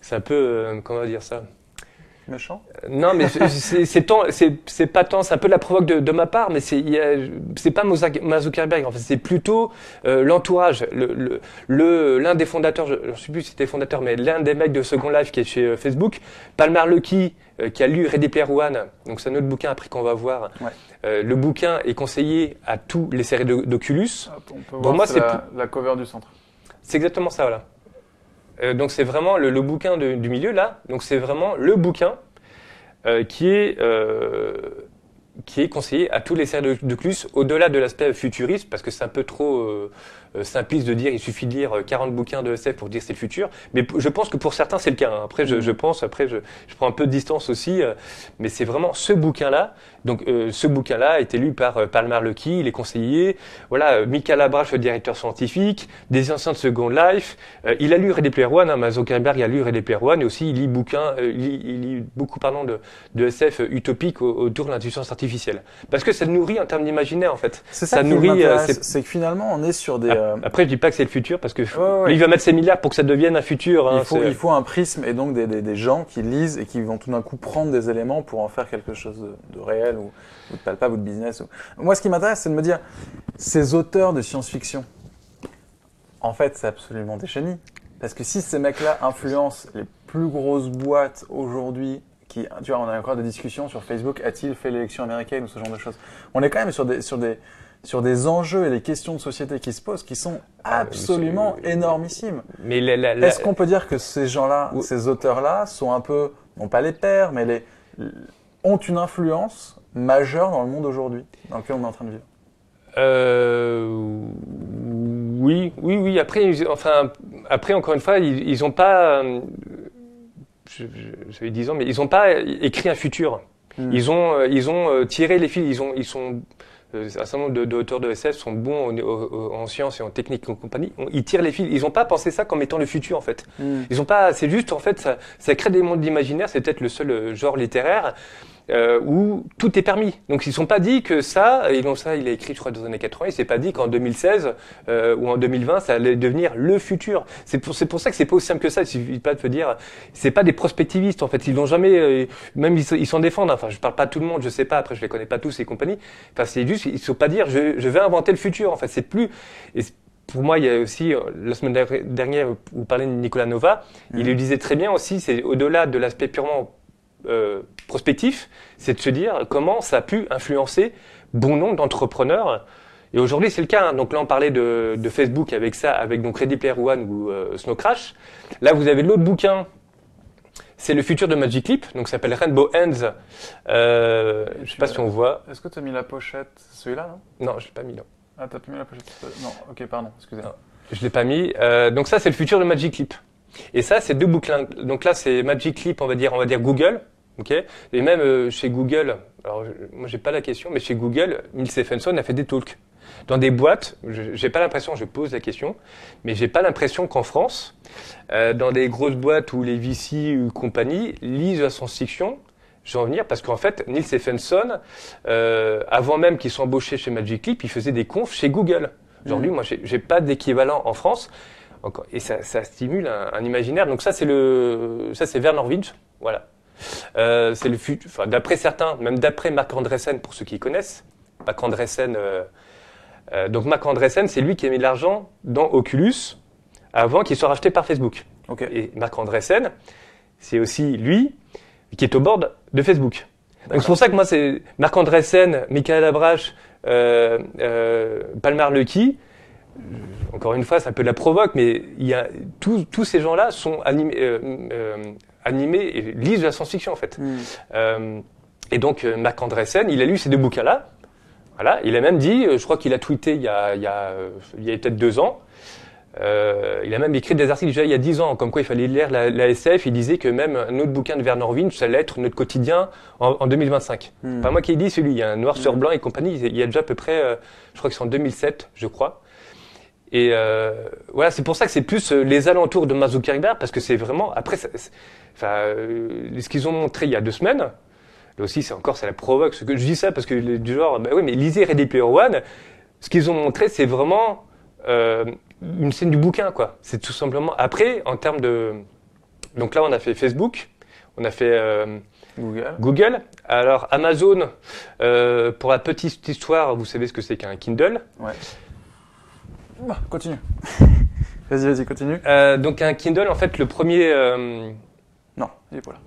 c'est un peu, euh, comment dire ça? Méchant Non, mais c'est pas tant, c'est un peu la provoque de, de ma part, mais c'est pas Zuckerberg. En fait, c'est plutôt euh, l'entourage, le le- le- l'un des fondateurs, je, je sais plus si c'était fondateur, mais l'un des mecs de Second Life qui est chez euh, Facebook, Palmer Luckey, euh, qui a lu Ready Player One. Donc c'est un autre bouquin après qu'on va voir. Ouais. Le bouquin est conseillé à tous les séries de- d'Oculus. Hop, On peut Pour moi, c'est c'est la, la cover du centre. C'est exactement ça, voilà. Euh, donc c'est vraiment le, bouquin du milieu là. Donc c'est vraiment le bouquin euh, qui est euh, qui est conseillé à tous les séries de, de Clus, au-delà de l'aspect futuriste, parce que c'est un peu trop simpliste de dire il suffit de lire euh, 40 bouquins de SF pour dire c'est le futur. Mais je pense que pour certains c'est le cas. hein. Après je, Mhm. je pense, après je, je prends un peu de distance aussi, euh, mais c'est vraiment ce bouquin-là. Donc euh, ce bouquin-là a été lu par euh, Palmer Luckey, il est conseillé. Voilà, euh, Michael Abrache, le directeur scientifique, des anciens de Second Life. Euh, il a lu Ready Player One, hein, Mark Zuckerberg a lu Ready Player One, et aussi il lit, bouquin, euh, il lit, il lit beaucoup pardon, de, de SF utopique au- autour de l'intelligence artificielle. Parce que ça nourrit en termes d'imaginaire, en fait. C'est ça, Ça qui nourrit, euh, c'est que finalement on est sur des... Ah, euh, Après, je dis pas que c'est le futur, parce que ouais. il va mettre ses milliards pour que ça devienne un futur. hein, il, faut, c'est- il faut un prisme et donc des, des, des gens qui lisent et qui vont tout d'un coup prendre des éléments pour en faire quelque chose de, de réel ou, ou de palpable ou de business. ou- Moi, ce qui m'intéresse, c'est de me dire, ces auteurs de science-fiction, en fait, c'est absolument des génies. Parce que si ces mecs-là influencent les plus grosses boîtes aujourd'hui, qui, tu vois, on a encore des discussions sur Facebook, a-t-il fait l'élection américaine ou ce genre de choses? On est quand même sur des, sur des, sur des enjeux et des questions de société qui se posent qui sont mais absolument c'est- énormissimes. Mais la- la- la- Est-ce qu'on peut dire que ces gens-là, Ou- ces auteurs-là, sont un peu, non pas les pères, mais les, ont une influence majeure dans le monde aujourd'hui, dans lequel on est en train de vivre? Euh, oui, oui, oui. Après, enfin, après encore une fois, ils, ils ont pas. euh, J'avais 10 ans, mais ils n'ont pas écrit un futur. Hmm. Ils ont, euh, ils ont euh, tiré les fils. Ils ont, ils sont. Euh, Un certain nombre de- d'auteurs de SF sont bons en sciences et en technique et compagnie. Ils tirent les fils. Ils n'ont pas pensé ça comme étant le futur en fait. Ils ont pas. C'est juste en fait ça, ça crée des mondes d'imaginaire. C'est peut-être le seul euh, genre littéraire euh, où tout est permis. Donc ils ne sont pas dit que ça. Ils ont ça. Il a écrit je crois dans les années 80. Il s'est pas dit qu'en 2016 euh, ou en 2020 ça allait devenir le futur. C'est pour c'est pour ça que c'est pas aussi simple que ça. Il suffit pas de te dire. C'est pas des prospectivistes en fait. Ils n'ont jamais. euh, même ils se- ils s'en défendent. Enfin je parle pas de tout le monde. Je sais pas. Après je les connais pas tous et compagnie. Enfin c'est juste. Ils ne sont pas dire je, je vais inventer le futur. En fait c'est plus. Et pour moi, il y a aussi, la semaine der- dernière, vous parlez de Nicolas Nova, il le disait très bien aussi, c'est au-delà de l'aspect purement euh, prospectif, c'est de se dire comment ça a pu influencer bon nombre d'entrepreneurs. Et aujourd'hui, c'est le cas. hein. Donc là, on parlait de, de Facebook avec ça, avec donc Ready Player One ou euh, Snow Crash. Là, vous avez l'autre bouquin. C'est le futur de Magic Leap, donc ça s'appelle Rainbow Ends. Euh, je sais pas si on voit. Est-ce que tu as mis la pochette? Celui-là, non? Non, je l'ai pas mis là. Ah, t'as pas mis la pochette Non, ok, pardon, excusez-moi. Je l'ai pas mis. Euh, donc ça, c'est le futur de Magic Leap. Et ça, c'est deux bouquins. Donc là, c'est Magic Leap, on va dire, on va dire Google. Ok? Et même euh, chez Google, alors je- moi j'ai pas la question, mais chez Google, Neil Stephenson a fait des talks dans des boîtes. J'ai pas l'impression, je pose la question, mais j'ai pas l'impression qu'en France, euh, dans des grosses boîtes où les VC ou compagnie lisent la science-fiction. Je vais en venir parce qu'en fait, Neil Stephenson, euh, avant même qu'il soit embauché chez Magic Leap, il faisait des confs chez Google. Aujourd'hui, moi, j'ai pas d'équivalent en France. Encore, et ça, ça stimule un, un imaginaire. Donc ça, c'est le, ça c'est voilà. Euh, c'est le fut, enfin d'après certains, même d'après Marc Andreessen pour ceux qui connaissent. Marc Andreessen, euh, euh, donc Marc c'est lui qui a mis de l'argent dans Oculus avant qu'il soit racheté par Facebook. Ok. Et Marc Andreessen, c'est aussi lui qui est au board de Facebook. Donc c'est pour ça que moi, c'est Marc Andreessen, Michael Abrache, Palmar Lucky. Encore une fois, ça peut la provoque, mais il y a tous, tous ces gens-là sont animés, animés et lisent de la science-fiction en fait. Hmm. Euh, et donc euh, Marc Andreessen, il a lu ces deux bouquins-là. Voilà, il a même dit, euh, je crois qu'il a tweeté il y a, il y a, il y a peut-être deux ans. euh, il a même écrit des articles déjà il y a dix ans, comme quoi il fallait lire la, la SF. Il disait que même un autre bouquin de Werner Winch, ça allait être notre quotidien en, en 2025. Hmm. Pas moi qui ai dit celui, il y a un noir sur Mm. blanc et compagnie. Il y a déjà à peu près, euh, je crois que c'est en 2007, je crois. Et euh, voilà, c'est pour ça que c'est plus euh, les alentours de Mark Zuckerberg, parce que c'est vraiment. Après, ça- c'est- enfin, euh, ce qu'ils ont montré il y a deux semaines, là aussi, c'est encore, ça la provoque. Ce que je dis ça parce que du genre, bah oui, mais lisez Ready Player One. Ce qu'ils ont montré, c'est vraiment euh, une scène du bouquin, quoi. C'est tout simplement. Après, en termes de. Donc là, on a fait Facebook, on a fait. Google. Google. Alors Amazon, pour la petite histoire, vous savez ce que c'est qu'un Kindle. Ah, continue. vas-y, vas-y, continue. Euh, donc un Kindle, en fait, le premier. euh, Non, il est pas là.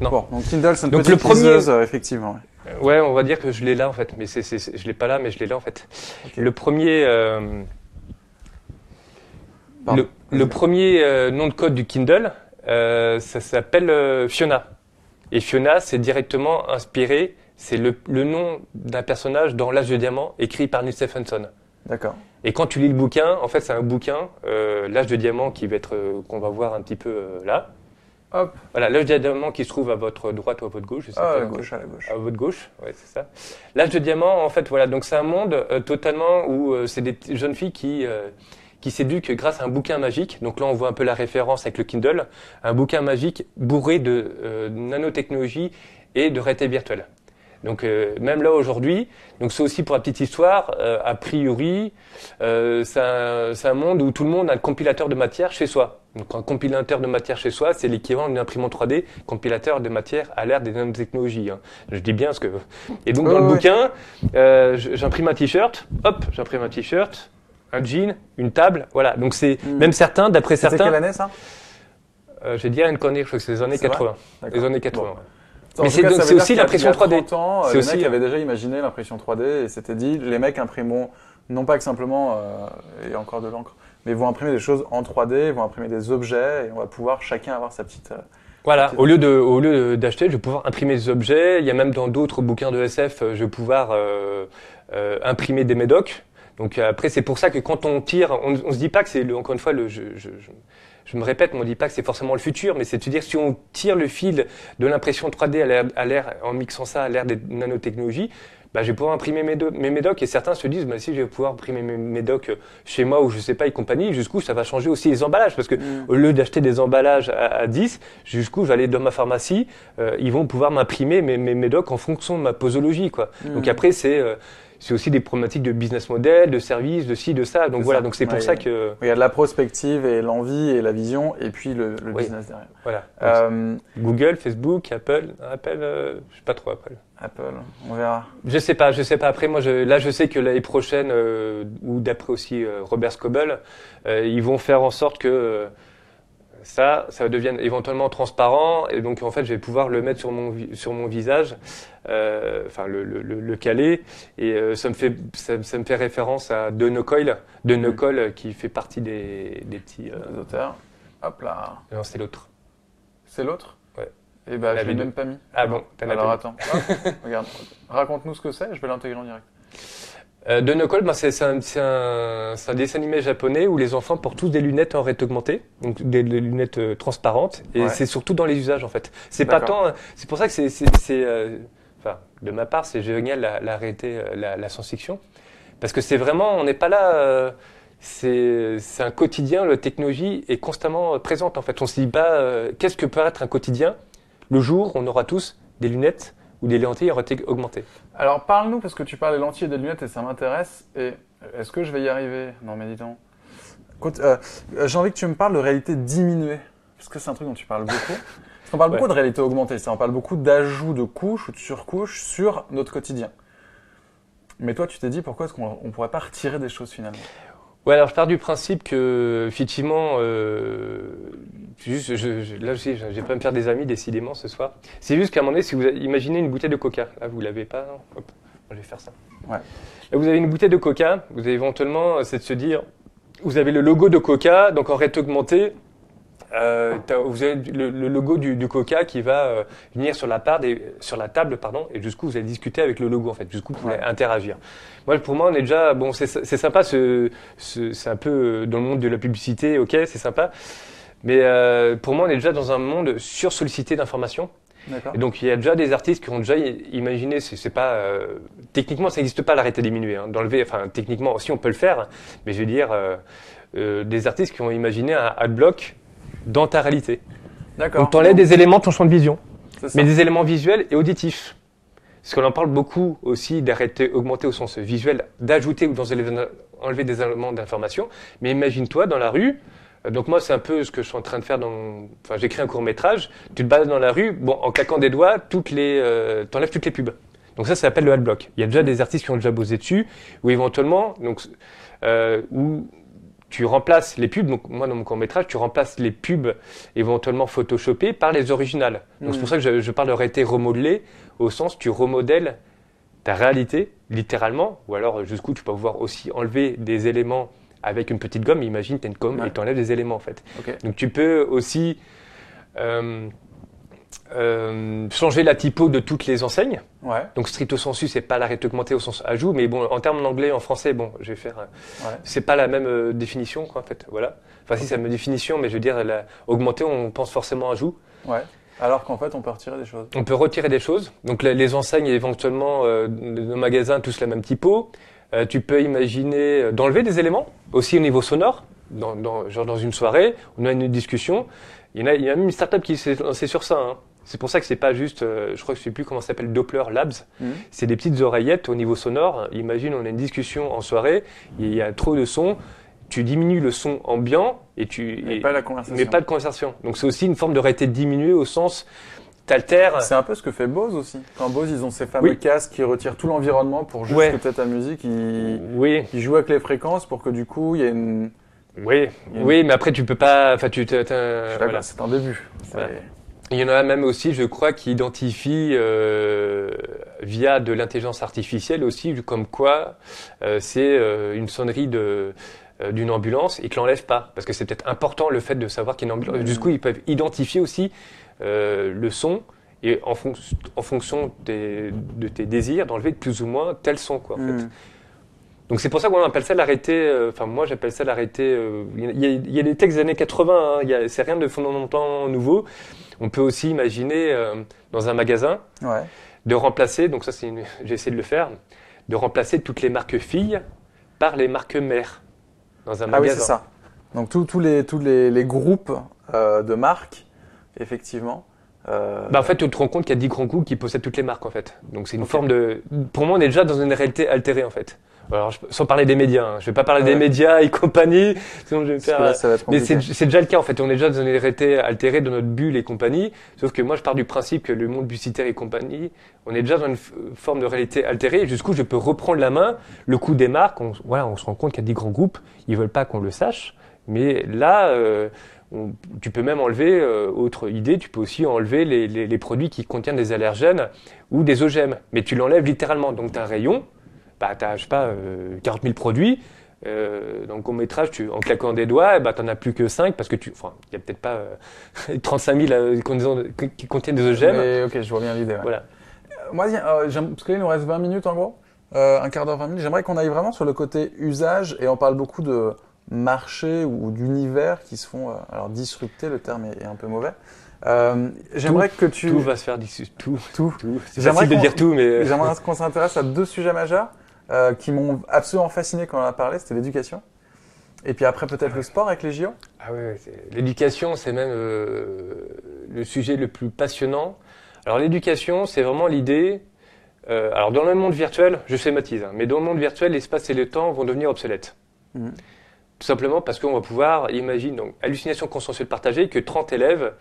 Non. Bon, donc Kindle, c'est une Donc petite le premier- liseuse, euh, effectivement. ouais. ouais, on va dire que je l'ai là en fait, mais c'est, c'est, c'est- je l'ai pas là, mais je l'ai là en fait. Ok. Le premier. euh, Pardon. le, le premier euh, nom de code du Kindle, euh, ça s'appelle euh, Fiona. Et Fiona, c'est directement inspiré, c'est le, le nom d'un personnage dans L'âge de diamant, écrit par Neil Stephenson. D'accord. Et quand tu lis le bouquin, en fait, c'est un bouquin, euh, l'âge de diamant, qui va être, euh, qu'on va voir un petit peu euh, là. Hop. Voilà, l'âge de diamant qui se trouve à votre droite ou à votre gauche. Je sais Ah, à la gauche, à la gauche. À votre gauche, ouais, c'est ça. L'âge de diamant, en fait, voilà, donc c'est un monde totalement où c'est des jeunes filles qui qui s'éduquent grâce à un bouquin magique. Donc là, on voit un peu la référence avec le Kindle, un bouquin magique bourré de nanotechnologie et de réalité virtuelle. Donc euh, même là aujourd'hui, donc c'est aussi pour la petite histoire, euh, a priori, euh, c'est un, c'est un monde où tout le monde a un compilateur de matière chez soi. Donc un compilateur de matière chez soi, c'est l'équivalent d'une imprimante 3D, compilateur de matière à l'ère des nanotechnologies. hein. Je dis bien ce que. Et donc dans le ouais. bouquin, euh, j'imprime un t-shirt, hop, j'imprime un t-shirt, un jean, une table, voilà. Donc c'est Mm. même certains, d'après certains, quelle année ça? euh, j'ai dit à une connerie, je crois que c'est les années C'est vrai? 80. D'accord. Les années 80. Bon. Mais c'est aussi l'impression il y a 3D. 30 ans, euh, C'est aussi, euh, avaient déjà imaginé l'impression 3D et s'étaient dit, les mecs imprimeront non pas que simplement, euh, et encore de l'encre, mais vont imprimer des choses en 3D, vont imprimer des objets et on va pouvoir chacun avoir sa petite. euh, Voilà, au lieu de, au lieu d'acheter, je vais pouvoir imprimer des objets. Il y a même dans d'autres bouquins de SF, je vais pouvoir euh, imprimer des médocs. Donc après, c'est pour ça que quand on tire, on, on se dit pas que c'est, encore une fois, le, je, je, je, je me répète, mais on dit pas que c'est forcément le futur, mais c'est de se dire si on tire le fil de l'impression 3D à l'ère, en mixant ça à l'ère des nanotechnologies, bah, je vais pouvoir imprimer mes, mes médocs et certains se disent, bah, si je vais pouvoir imprimer mes médocs chez moi ou je sais pas et compagnie, jusqu'où ça va changer aussi les emballages parce que au lieu d'acheter des emballages à, à 10, jusqu'où je vais aller dans ma pharmacie, euh, ils vont pouvoir m'imprimer mes, mes médocs en fonction de ma posologie. Quoi. Donc Mm. après, c'est euh, c'est aussi des problématiques de business model, de service, de ci, de ça. Donc voilà, ça. donc c'est pour Ouais, ça que. Il y a de la prospective et l'envie et la vision et puis le, le Oui. business derrière. Voilà. Euh, Google, Facebook, Apple, Apple, euh, je sais pas trop Apple. Apple, on verra. Je sais pas, je sais pas. Après, moi, je, là, je sais que l'année prochaine, euh, ou d'après aussi euh, Robert Scoble, ils vont faire en sorte que ça, ça devienne éventuellement transparent. Et donc, en fait, je vais pouvoir le mettre sur mon, sur mon visage, euh, enfin, le, le, le, le caler. Et euh, ça, me fait, ça, ça me fait référence à De Coil, De. Coil, euh, qui fait partie des, des petits. euh, auteurs. Hop là. non, c'est l'autre. C'est l'autre? Ouais. Et bah, La je l'ai même pas mis. Ah bon, Alors attends. Hop, regarde. Raconte-nous ce que c'est, je vais l'intégrer en direct. Euh, de ben, c'est un, dessin animé japonais où les enfants portent tous des lunettes en réalité augmentée, donc des, des lunettes euh, transparentes, et Ouais. c'est surtout dans les usages en fait. C'est pas tant, c'est pour ça que c'est, euh, de ma part, c'est génial la, la réalité, euh, la, la science-fiction, parce que c'est vraiment, on n'est pas là. euh, c'est un quotidien, la technologie est constamment présente en fait. On se dit pas, euh, qu'est-ce que peut être un quotidien? Le jour où on aura tous des lunettes ou des lentilles en réalité augmentée. Alors parle-nous, parce que tu parles des lentilles et des lunettes et ça m'intéresse. Et est-ce que je vais y arriver? Non, mais dis donc. Écoute, euh, euh, j'ai envie que tu me parles de réalité diminuée. Parce que c'est un truc dont tu parles beaucoup. Parce qu'on parle Ouais. beaucoup de réalité augmentée, ça. On parle beaucoup d'ajout de couches ou de surcouches sur notre quotidien. Mais toi, tu t'es dit pourquoi est-ce qu'on ne pourrait pas retirer des choses finalement? Ouais, alors je pars du principe que effectivement, euh, juste, je, je- là pas me faire des amis décidément ce soir. C'est juste qu'à un moment donné, si vous imaginez une bouteille de Coca, là vous l'avez pas, non? Hop, je vais faire ça. Ouais. Là vous avez une bouteille de Coca, vous avez éventuellement, euh, c'est de se dire, vous avez le logo de Coca, donc en réalité augmentée, euh, vous avez le, le logo du, du Coca qui va euh, venir sur la, part des- sur la table, pardon, et jusqu'où vous allez discuter avec le logo en fait, jusqu'où vous pouvez Ouais. interagir. Moi, pour moi, on est déjà bon, c'est c'est sympa, ce, ce- c'est un peu euh, dans le monde de la publicité, ok, c'est sympa, mais euh, pour moi, on est déjà dans un monde sursollicité d'informations. Et donc, il y a déjà des artistes qui ont déjà imaginé, c'est c'est pas euh, techniquement, ça n'existe pas l'arrêté diminué, hein, d'enlever, enfin techniquement, aussi on peut le faire, mais je veux dire, euh, euh, des artistes qui ont imaginé un adblock dans ta réalité. D'accord. Donc, tu enlèves des éléments de ton champ de vision, mais des éléments visuels et auditifs. Parce qu'on en parle beaucoup aussi d'arrêter, augmenter au sens visuel, d'ajouter ou d'enlever enlever des éléments d'information. Mais imagine-toi dans la rue, euh, donc moi c'est un peu ce que je suis en train de faire dans, enfin j'écris un court métrage, tu te balades dans la rue, bon en claquant des doigts, toutes les, euh, t'enlèves toutes les pubs. Donc ça, ça s'appelle le adblock. Il y a déjà des artistes qui ont déjà bossé dessus, ou éventuellement, donc, euh, où tu remplaces les pubs, donc moi dans mon court métrage, tu remplaces les pubs éventuellement photoshopées par les originales. Donc c'est pour ça que je, je parle de réalité remodelée, au sens tu remodèles ta réalité, littéralement, ou alors jusqu'où tu peux pouvoir aussi enlever des éléments avec une petite gomme. Imagine, tu as une gomme Ouais. et tu enlèves des éléments en fait. Donc tu peux aussi euh, euh, changer la typo de toutes les enseignes. Ouais. Donc stricto sensu, c'est pas l'arrêt augmenté au sens ajout, mais bon, en termes d'anglais, en français, bon, je vais faire. euh, Ouais. C'est pas la même euh, définition, quoi, en fait. Voilà. Enfin, si, c'est la même définition, mais je veux dire, la, augmenté, on pense forcément ajout. Ouais. Alors qu'en fait, on peut retirer des choses. On peut retirer des choses. Donc les, les enseignes, éventuellement, euh, nos magasins, tous la même typo. Tu peux imaginer d'enlever des éléments, aussi au niveau sonore. Dans, dans- genre dans une soirée, on a une discussion. Il y, en a, il y a même une startup qui s'est lancée sur ça. hein. C'est pour ça que c'est pas juste, euh, je crois que je sais plus comment ça s'appelle, Doppler Labs. Mhm. C'est des petites oreillettes au niveau sonore. Imagine, on a une discussion en soirée, il y a trop de son, tu diminues le son ambiant et tu Mais et- pas la conversation. mais pas de conversation. Donc c'est aussi une forme de réalité diminuée au sens t'altères. C'est un peu ce que fait Bose aussi. Quand Bose, ils ont ces fameux Oui. casques qui retirent tout l'environnement pour juste Ouais. peut-être ta musique, ils, Oui, ils jouent avec les fréquences pour que du coup, il y ait une. Oui, a une- oui, mais après tu peux pas. Enfin, tu. voilà. c'est un début. Voilà. Il y en a même aussi, je crois, qui identifient euh, via de l'intelligence artificielle aussi, comme quoi euh, c'est euh, une sonnerie de d'une ambulance et que l'enlève pas, parce que c'est peut-être important le fait de savoir qu'il y a une ambulance. Du coup, ils peuvent identifier aussi le son et en, fonc- en fonction des- de tes désirs, d'enlever plus ou moins tel son, quoi. En fait. Donc c'est pour ça qu'on appelle ça l'arrêté. euh, Enfin moi j'appelle ça l'arrêté. euh, Il y, a- il y a des textes des années 80. hein, c'est rien de fondamentalement nouveau. On peut aussi imaginer euh, dans un magasin Ouais. de remplacer. Donc ça c'est une- j'ai essayé de le faire. De remplacer toutes les marques filles par les marques mères dans un Ah oui, magasin. c'est ça. Donc tous les, tous les, les groupes de marques, effectivement. euh, Bah, en fait, tu te rends compte qu'il y a 10 grands groupes qui possèdent toutes les marques, en fait. Donc, c'est une forme de. Pour moi, on est déjà dans une réalité altérée, en fait. Alors, je- sans parler des médias. hein. Je vais pas parler des médias et compagnie. Sinon, je vais parce que faire. là, ça va être Mais c'est déjà le cas en fait, on est déjà dans une réalité altérée de notre bulle et compagnie, sauf que moi je pars du principe que le monde publicitaire et compagnie, on est déjà dans une forme de réalité altérée, jusqu'où je peux reprendre la main, le coup des marques, on, voilà, on se rend compte qu'il y a des grands groupes, ils veulent pas qu'on le sache, mais là, euh, on- tu peux même enlever, euh, autre idée, tu peux aussi enlever les, les- les produits qui contiennent des allergènes ou des OGM, mais tu l'enlèves littéralement, donc tu as un rayon, bah, tu as, je sais pas, euh, 40 000 produits, euh, dans le court métrage, tu, en claquant des doigts, eh ben, t'en as plus que 5 parce que tu, enfin, il y a peut-être pas euh, 35 000 euh, qui contiennent- qui contiennent des OGM. Mais, ok, je vois bien l'idée. ouais. Voilà. Moi, euh, parce que là, il nous reste 20 minutes en gros, euh, un quart d'heure, 20 minutes. J'aimerais qu'on aille vraiment sur le côté usage et on parle beaucoup de marché ou d'univers qui se font, euh, alors disrupter, le terme est, est un peu mauvais. Euh, J'aimerais que tu. Tout va se faire d'ici. Tout. Tout. tout. C'est J'aimerais facile de dire tout, mais. euh, J'aimerais qu'on s'intéresse à deux sujets majeurs euh, qui m'ont absolument fasciné quand on en a parlé, c'était l'éducation. Et puis après, peut-être le sport avec les JO. Ah c'est- l'éducation, c'est même euh, le sujet le plus passionnant. Alors l'éducation, c'est vraiment l'idée. euh, alors dans le monde virtuel, je schématise, hein, mais dans le monde virtuel, l'espace et le temps vont devenir obsolètes. Mhm. Tout simplement parce qu'on va pouvoir, imagine, donc hallucination consensuelle partagée, que 30 élèves,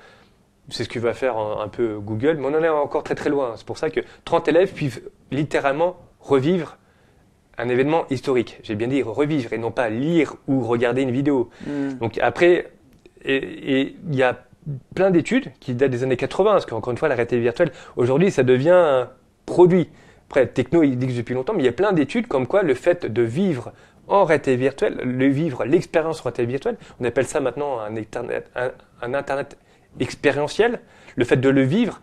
c'est ce que va faire un, un peu Google, mais on en est encore très très loin. C'est pour ça que 30 élèves puissent littéralement revivre un événement historique. J'ai bien dit revivre et non pas lire ou regarder une vidéo. Donc après, et il y a plein d'études qui datent des années 80, parce qu'encore une fois, la réalité virtuelle, aujourd'hui, ça devient un produit. Après, techno, il existe depuis longtemps, mais il y a plein d'études comme quoi le fait de vivre en réalité virtuelle, le vivre l'expérience en réalité virtuelle, on appelle ça maintenant un Internet, un, un Internet expérientiel, le fait de le vivre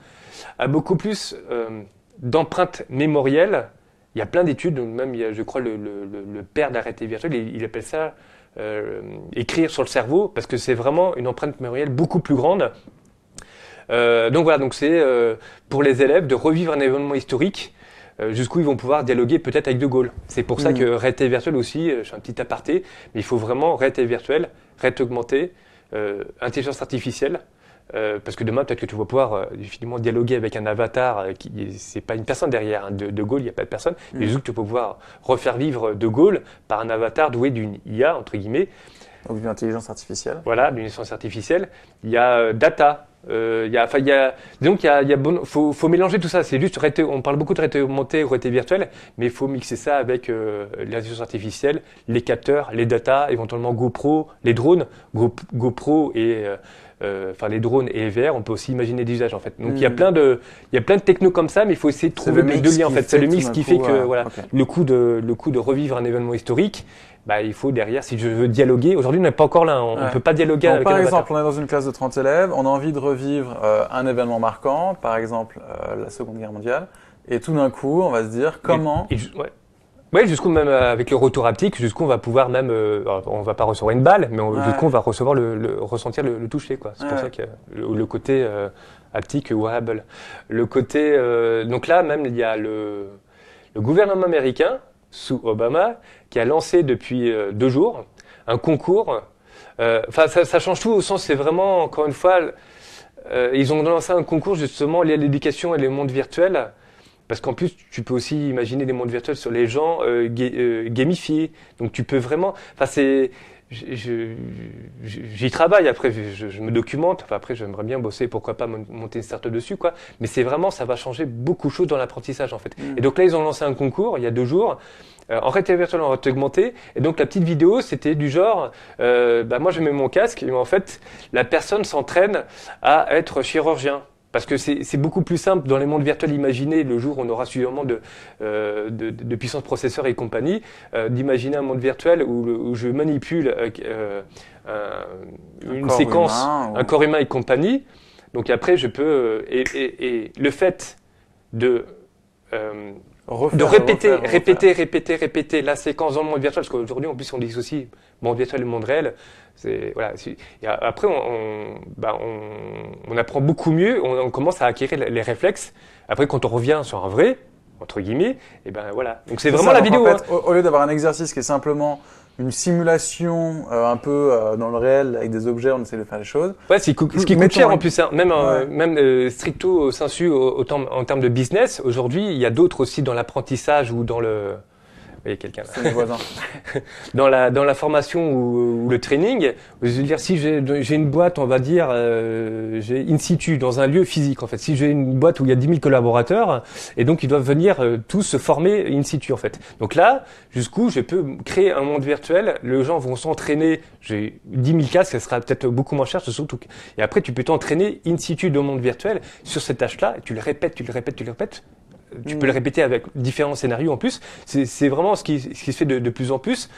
a beaucoup plus euh, d'empreintes mémorielles. Il y a plein d'études, même il y a, je crois le, le- père de la réalité virtuelle, il, il appelle ça euh, écrire sur le cerveau, parce que c'est vraiment une empreinte mémorielle beaucoup plus grande. Euh, donc voilà, donc c'est euh, pour les élèves de revivre un événement historique jusqu'où ils vont pouvoir dialoguer peut-être avec De Gaulle. C'est pour ça Mhm. que réalité virtuelle aussi, je fais un petit aparté, mais il faut vraiment réalité virtuelle, réalité augmentée, intelligence artificielle. Euh, parce que demain, peut-être que tu vas pouvoir euh, finalement dialoguer avec un avatar euh, qui c'est pas une personne derrière. hein. De, de Gaulle, il n'y a pas de personne. Mais Mhm. juste que tu vas pouvoir refaire vivre De Gaulle par un avatar doué d'une IA entre guillemets. Donc, d'une intelligence artificielle. Voilà, d'une essence artificielle. Il y a euh, data. euh, il y a, enfin, il y a, disons qu'il y a, il y a bon, faut, faut mélanger tout ça. C'est juste, on parle beaucoup de réalité augmentée, réalité virtuelle, mais il faut mixer ça avec euh, l'intelligence artificielle, les capteurs, les data, éventuellement GoPro, les drones, Go- GoPro et euh, euh, enfin les drones et les VR. On peut aussi imaginer des usages en fait. Donc il y a Mm. plein de, il y a plein de technos comme ça, mais il faut essayer de trouver le deux liens en fait. C'est le mix qui fait que euh, voilà, le coup de le coup de revivre un événement historique. Bah, il faut derrière, si je veux dialoguer, aujourd'hui on n'est pas encore là, on ne peut pas dialoguer Donc, avec par un exemple, on est dans une classe de 30 élèves, on a envie de revivre euh, un événement marquant, par exemple euh, la Seconde Guerre mondiale, et tout d'un coup, on va se dire comment. Et, ju- ouais. Ouais, jusqu'où même euh, avec le retour haptique, jusqu'où on va pouvoir même, euh, on va pas recevoir une balle, mais on, Ouais. jusqu'où on va recevoir le, le- ressentir le, le toucher, quoi. C'est pour ça que le, le côté euh, haptique wearable. Le côté, euh, donc là même il y a le, gouvernement américain sous Obama qui a lancé depuis euh, deux jours un concours. Enfin, ça, ça change tout au sens, c'est vraiment encore une fois ils ont lancé un concours justement lié à l'éducation et les mondes virtuels. Parce qu'en plus, tu peux aussi imaginer des mondes virtuels sur les gens euh, ga- euh, gamifiés. Donc tu peux vraiment. Enfin, c'est. J'y travaille après, je, je me documente. Enfin, après, j'aimerais bien bosser, pourquoi pas mon- monter une startup dessus, quoi. Mais c'est vraiment, ça va changer beaucoup de choses dans l'apprentissage, en fait. Mm. Et donc là, ils ont lancé un concours il y a deux jours. euh, en réalité virtuelle, en réalité augmentée. Et donc la petite vidéo, c'était du genre, bah, moi je mets mon casque, et en fait, la personne s'entraîne à être chirurgien. Parce que c'est beaucoup plus simple dans les mondes virtuels imaginés, le jour où on aura suffisamment de, euh, de, de puissance processeur et compagnie, euh, d'imaginer un monde virtuel où, je manipule euh, un- Un une séquence, humain, ou- un corps humain et compagnie. Donc après, je peux... et, et- et le fait de... Refaire, de répéter, refaire, refaire. répéter, répéter, répéter la séquence dans le monde virtuel, parce qu'aujourd'hui, en plus, on dissocie monde virtuel et monde réel. C'est, voilà, et après, on, on, bah, on, on apprend beaucoup mieux, on, commence à acquérir les, les réflexes. Après, quand on revient sur un vrai, entre guillemets, et ben voilà. Donc c'est vraiment ça, la vidéo. En hein. au lieu d'avoir un exercice qui est simplement une simulation euh, un peu euh, dans le réel avec des objets, on essaie de faire les choses. Ouais, c'est cou- ce qui coûte cher en plus, hein. même, euh, même euh, stricto sensu au- autant, en termes de business. Aujourd'hui, il y a d'autres aussi dans l'apprentissage ou dans le. Quelqu'un là. C'est mes voisins. dans la, dans la formation ou, ou le training, je veux dire, si j'ai une boîte, on va dire, euh, j'ai in situ, dans un lieu physique, en fait. Si j'ai une boîte où il y a 10 000 collaborateurs, et donc ils doivent venir euh, tous se former in situ, en fait. Donc là, jusqu'où je peux créer un monde virtuel, les gens vont s'entraîner, j'ai 10 000 casques, ça sera peut-être beaucoup moins cher, surtout. Et après, tu peux t'entraîner in situ dans le monde virtuel sur cette tâche-là, et tu le répètes, tu le répètes, tu le répètes. Tu Mm. peux le répéter avec différents scénarios en plus. C'est vraiment ce qui, ce qui se fait de, de plus en plus.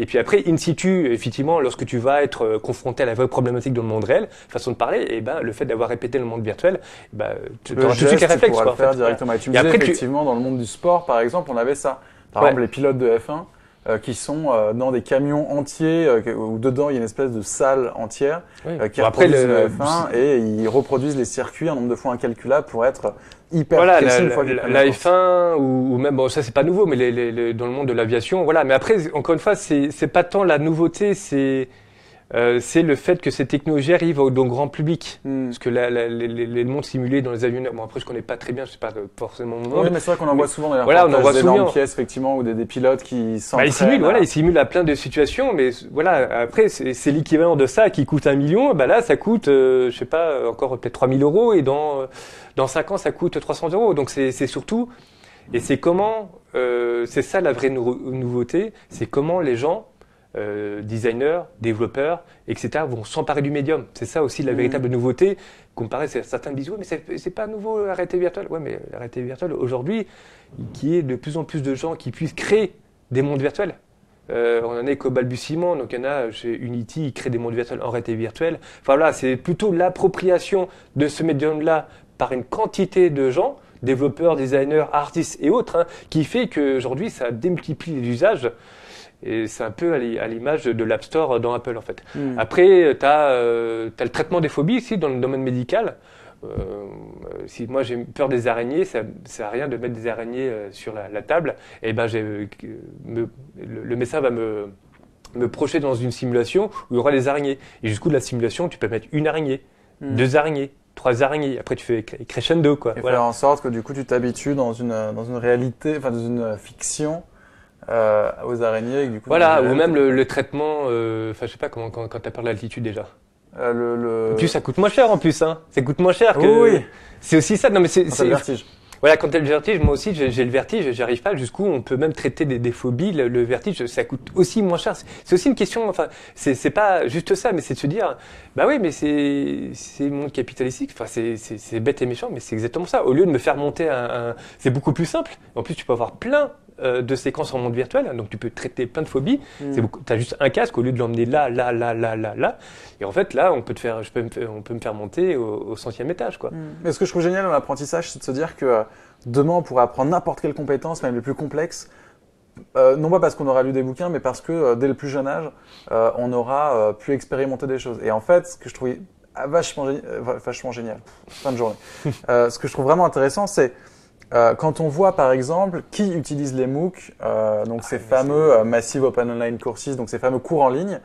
Et puis après, in situ, effectivement, lorsque tu vas être euh, confronté à la vraie problématique dans le monde réel, façon de parler, et ben, le fait d'avoir répété le monde virtuel, eh ben, tu auras tout de suite les tu réflexes. pourras quoi, le en fait. faire directement. Et tu me Et disais, après, tu- effectivement, dans le monde du sport, par exemple, on avait ça. Par Ouais. exemple, les pilotes de F1 euh, qui sont euh, dans des camions entiers euh, où dedans il y a une espèce de salle entière Oui. euh, qui Bon, après, reproduisent le- le F1 et ils reproduisent les circuits un nombre de fois incalculable pour être hyper Voilà, précis la, une fois qu'ils la- prennent la la course. F1 ou, ou même bon ça c'est pas nouveau mais les, les- les- dans le monde de l'aviation voilà mais après encore une fois c'est c'est pas tant la nouveauté c'est euh, c'est le fait que ces technologies arrivent au, au grand public Hmm. parce que la, la- les, les- mondes simulés dans les avions bon après je connais pas très bien je sais pas forcément mon monde Oui, mais c'est vrai qu'on en voit souvent Voilà, on en voit des souvent. pièces effectivement ou des, des pilotes qui Bah, s'entraînent. il simule, voilà, à- il simule à plein de situations, mais voilà, après, c'est l'équivalent de ça qui coûte un million, bah là, ça coûte, euh, je sais pas, encore peut-être 3000 euros, et dans, euh, dans 5 ans, ça coûte 300 euros. Donc c'est c'est surtout, et c'est comment, euh, c'est ça la vraie nou- nouveauté, c'est comment les gens, euh, designers, développeurs, etc., vont s'emparer du médium. C'est ça aussi la Mhm. véritable nouveauté, comparé à certains oui, mais c'est- c'est pas nouveau la réalité virtuelle. Ouais, mais la réalité virtuelle, aujourd'hui, qui est de plus en plus de gens qui puissent créer des mondes virtuels. Euh, on en est qu'au balbutiement, donc il y en a chez Unity, ils créent des mondes virtuels en réalité virtuelle. Enfin voilà, c'est plutôt l'appropriation de ce médium-là par une quantité de gens, développeurs, designers, artistes et autres, hein, qui fait qu'aujourd'hui ça démultiplie les usages. Et c'est un peu à l'i- à l'image de l'App Store dans Apple en fait. Hmm. Après, tu as, le traitement des phobies ici dans le domaine médical. Euh, si moi j'ai peur des araignées, ça ne sert à rien de mettre des araignées euh, sur la, la table. Et ben, euh, me- le, le médecin va me, me projeter dans une simulation où il y aura des araignées. Et jusqu'où de la simulation, tu peux mettre une araignée, Hmm. deux araignées, trois araignées. Après, tu fais cre- crescendo. Quoi. Et Voilà. faire en sorte que du coup tu t'habitues dans une, dans une réalité, enfin dans une fiction euh, aux araignées. Et que, du coup, Voilà, ou même le, le traitement, euh, enfin je sais pas comment, quand, quand tu as peur de l'altitude déjà. euh, le, le... En plus, ça coûte moins cher en plus. Hein. Ça coûte moins cher que. Oui, oui. C'est aussi ça. Non, mais c'est, Quand t'as c'est- le vertige. Voilà, quand t'as le vertige, moi aussi j'ai le vertige, j'y arrive pas. Jusqu'où on peut même traiter des, des phobies. Le, le vertige, ça coûte aussi moins cher. C'est- aussi une question. Enfin, c'est pas juste ça, mais c'est de se dire, bah oui, mais c'est le monde capitalistique. Enfin, c'est bête et méchant, mais c'est exactement ça. Au lieu de me faire monter un, un- c'est beaucoup plus simple. En plus, tu peux avoir plein euh, de séquences en monde virtuel, donc tu peux traiter plein de phobies. C'est beaucoup. T'as juste un casque au lieu de l'emmener là, là, là, là, là, là. Et en fait, là, on peut te faire, je peux me faire- on peut me faire monter au, au centième étage, quoi. Mais ce que je trouve génial dans l'apprentissage, c'est de se dire que euh, demain, on pourra apprendre n'importe quelle compétence, même les plus complexes. euh, non pas parce qu'on aura lu des bouquins, mais parce que euh, dès le plus jeune âge, euh, on aura euh, pu expérimenter des choses. Et en fait, ce que je trouvais ah, vachement, vachement génial, fin de journée, Euh, ce que je trouve vraiment intéressant, c'est euh, quand on voit par exemple qui utilise les MOOC, euh, donc ces Ah, mais fameux euh, Massive Open Online Courses, donc ces fameux cours en ligne,